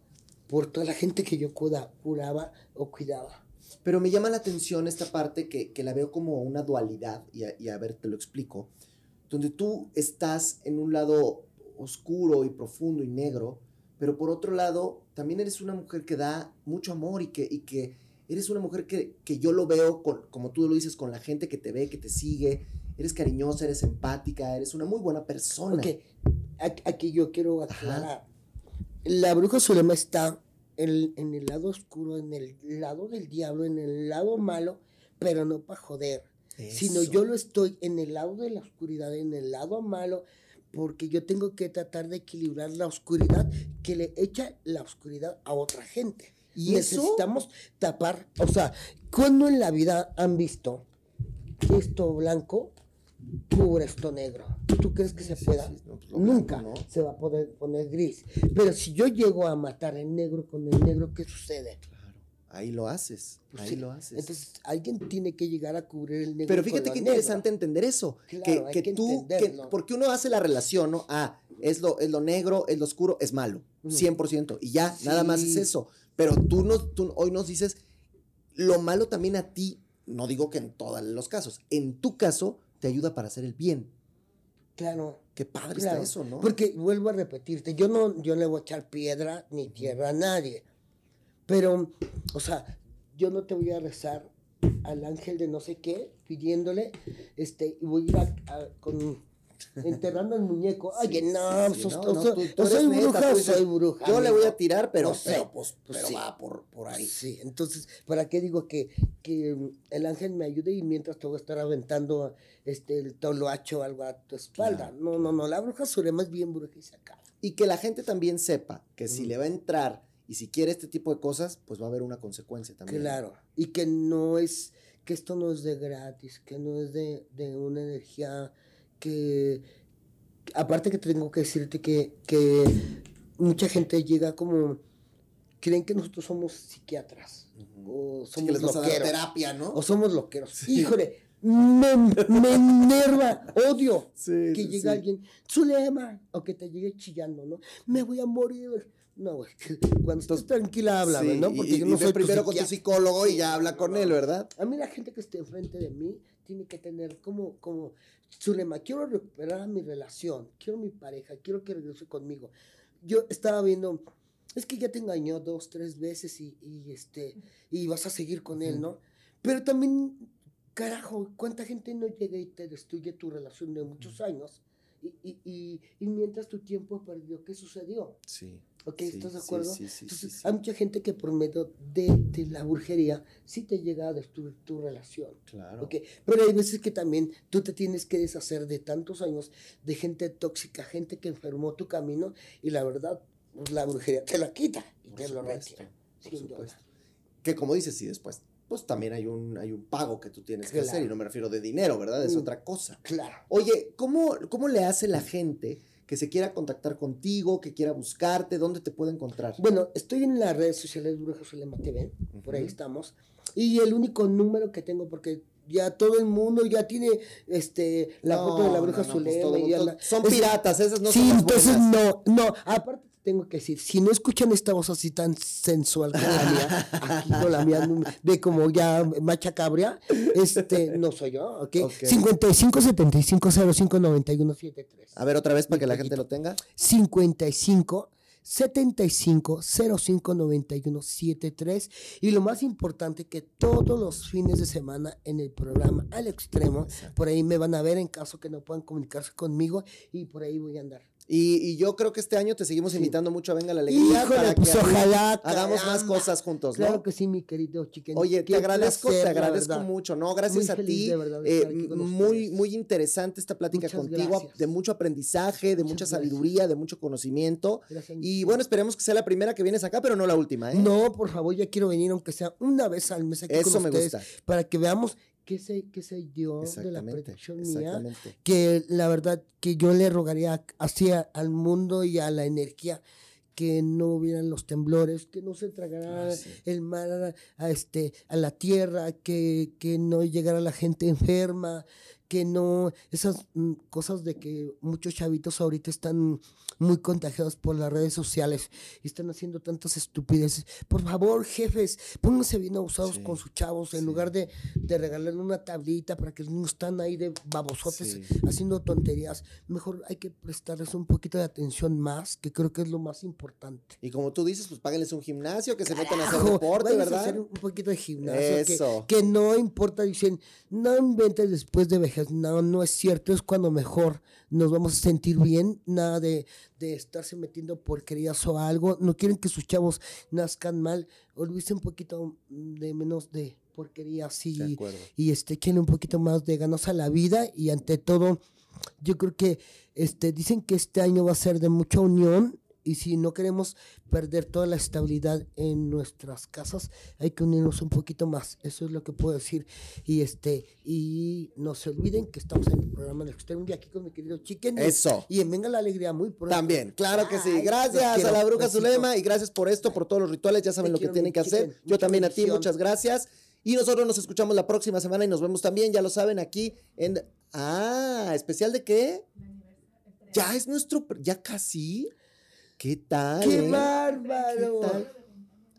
por toda la gente que yo curaba o cuidaba. Pero me llama la atención esta parte que, que la veo como una dualidad, y a, y a ver, te lo explico, donde tú estás en un lado oscuro y profundo y negro, pero por otro lado, también eres una mujer que da mucho amor y que, y que eres una mujer que, que yo lo veo, con, como tú lo dices, con la gente que te ve, que te sigue, eres cariñosa, eres empática, eres una muy buena persona. Ok, aquí, yo quiero aclarar. La bruja Zulema está en, en el lado oscuro, en el lado del diablo, en el lado malo, pero no para joder. Sino yo lo estoy en el lado de la oscuridad, en el lado malo, porque yo tengo que tratar de equilibrar la oscuridad que le echa la oscuridad a otra gente. ¿Y eso? necesitamos tapar, o sea, cuando en la vida han visto que esto blanco cubre esto negro? ¿Tú crees que se Sí, pueda? sí, no, pues Nunca blanco, ¿no? se va a poder poner gris. Pero si yo llego a matar el negro con el negro, ¿qué sucede? Claro, ahí lo haces, Pues ahí sí, lo haces. Entonces alguien tiene que llegar a cubrir el negro. Pero fíjate qué negro. interesante entender eso. Claro, que, que que tú, que- porque uno hace la relación, ¿no? Ah, es lo, es lo negro, es lo oscuro, es malo. Ujú. 100%. Y ya, nada más es Sí. eso. Pero tú, no, tú hoy nos dices, lo malo también a ti, no digo que en todos los casos, en tu caso, te ayuda para hacer el bien. Claro. Qué padre Claro, está eso, ¿no? Porque vuelvo a repetirte, yo no, yo le voy a echar piedra ni tierra a nadie. Pero, o sea, yo no te voy a rezar al ángel de no sé qué, pidiéndole, este, y voy a ir a- a- con enterrando el muñeco. Oye, no, sos- no, tú- tú soy neta, bruja, tú soy bruja. Yo le voy a tirar, pero, No sé, pero, pues, pues pero sí. va por, por ahí. Sí, entonces, ¿para qué digo que, que el ángel me ayude y mientras te voy a estar aventando este, el toloacho o algo a tu espalda? Claro, No, no, no, la bruja surema es bien bruja y se acaba. Y que la gente también sepa que si le va a entrar y si quiere este tipo de cosas, pues va a haber una consecuencia también. Claro, y que no es, que esto no es de gratis, que no es de, de una energía que, aparte que tengo que decirte que, que mucha gente llega como, creen que nosotros somos psiquiatras, o somos loqueros, terapia, ¿no? o somos loqueros. Sí. Híjole, me, me enerva, odio Sí, que llegue alguien, Zulema, o que te llegue chillando, ¿no? Me voy a morir. No, güey, cuando estés tranquila, háblame, Sí, ¿no? y- Porque y, yo y no ve soy tu primero con tu psicólogo y ya habla con él. ¿verdad? A mí la gente que esté enfrente de mí tiene que tener como, como, Zulema, quiero recuperar mi relación, quiero mi pareja, quiero que regrese conmigo. Yo estaba viendo, es que ya te engañó dos, tres veces y, y, este, y vas a seguir con él, ¿no? Pero también carajo, ¿cuánta gente no llega y te destruye tu relación de muchos años? Y, y, y, y mientras tu tiempo perdió, ¿qué sucedió? Sí. ¿Ok? Sí, ¿Estás de acuerdo? sí, sí, Entonces, hay mucha gente que por medio de, de la brujería sí te llega a destruir tu relación. Claro. ¿ok? Pero hay veces que también tú te tienes que deshacer de tantos años de gente tóxica, gente que enfermó tu camino y la verdad, pues, la brujería te la quita y Por te lo retira. por sin duda. supuesto. Que como dices, sí, después, pues también hay un, hay un pago que tú tienes que hacer, y no me refiero de dinero, ¿verdad? Es Mm. otra cosa. Claro. Oye, ¿cómo, ¿cómo le hace la gente que se quiera contactar contigo, que quiera buscarte? ¿Dónde te puede encontrar? Bueno, estoy en las redes sociales Brujas Zulema TV, por ahí estamos. Y el único número que tengo, porque ya todo el mundo ya tiene este la foto de la Bruja no, no, pues Zulema. todo- y ya todo- la- son piratas, esas no sí, son las entonces buenas. no, no. Aparte te tengo que decir, si no escuchan esta voz así tan sensual como la mía, aquí con la mía de como ya macha cabria, este, no soy yo, ¿ok? Ok. 55 75 05 91 73. A ver, otra vez para que la gente lo tenga. 55 75 05 91 73 y lo más importante que todos los fines de semana en el programa al extremo Exacto. por ahí me van a ver en caso que no puedan comunicarse conmigo y por ahí voy a andar Y, y yo creo que este año te seguimos Sí. invitando mucho a Venga la Alegría Híjole, para pues que ojalá hagamos más cosas juntos, ¿no? claro que sí mi querido chiquen Oye, te agradezco, te agradezco mucho, ¿no? Gracias Muy a feliz, ti. de verdad, de eh, muy, muy interesante esta plática Muchas contigo, gracias. de mucho aprendizaje, de Muchas mucha gracias. sabiduría, de mucho conocimiento. Gracias, Y bueno, esperemos que sea la primera que vienes acá, pero no la última, ¿eh? no por favor ya quiero venir aunque sea una vez al mes aquí Eso con me ustedes gusta. para que veamos qué se qué se dio de la protección mía que la verdad que yo le rogaría hacia al mundo y a la energía que no hubieran los temblores, que no se tragara sí. el mar a, a este a la tierra, que, que no llegara la gente enferma, que no esas mm, cosas de que muchos chavitos ahorita están muy contagiados por las redes sociales y están haciendo tantas estupideces. Por favor, jefes, pónganse bien abusados Sí, con sus chavos en sí. lugar de, de regalarle una tablita para que no están ahí de babosotes Sí. haciendo tonterías. Mejor hay que prestarles un poquito de atención más, que creo que es lo más importante. Y como tú dices, pues páguenles un gimnasio, que se metan a hacer deporte, a ¿verdad? hacer un poquito de gimnasio. Eso. Que, no importa, dicen, no inventes después de No, no es cierto, es cuando mejor nos vamos a sentir bien. Nada de, de estarse metiendo porquerías o algo. No quieren que sus chavos nazcan mal. Olvídense un poquito de menos de porquerías y, este, quieren un poquito más de ganas a la vida y ante todo, yo creo que este, dicen que este año va a ser de mucha unión y si no queremos perder toda la estabilidad en nuestras casas, hay que unirnos un poquito más. Eso es lo que puedo decir. Y este y no se olviden que estamos en el programa del extremo y aquí con mi querido Chicken. Eso. Y en Venga la Alegría muy pronto. También, claro que sí. Gracias quiero. a la bruja Besito. Zulema y gracias por esto, por todos los rituales. Ya saben Te lo que tienen que hacer. Yo también a ti, muchas gracias. Y nosotros nos escuchamos la próxima semana y nos vemos también, ya lo saben, aquí en... Ah, ¿especial de qué? Ya es nuestro... ¿Ya casi? ¿Qué tal? ¡Qué eh? bárbaro! ¿Qué tal?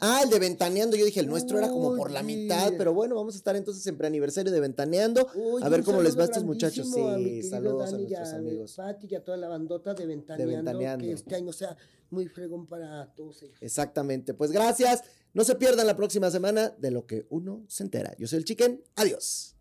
Ah, el de Ventaneando. Yo dije, el nuestro era como por la mitad, pero bueno, vamos a estar entonces en preaniversario de Ventaneando. A ver cómo les va a estos muchachos. a Sí, saludos a Dani nuestros a amigos. Pati y a toda la bandota de Ventaneando, Ventaneando. que este año sea muy fregón para todos ellos. Exactamente. Pues gracias. No se pierdan la próxima semana de lo que uno se entera. Yo soy el Chicken. Adiós.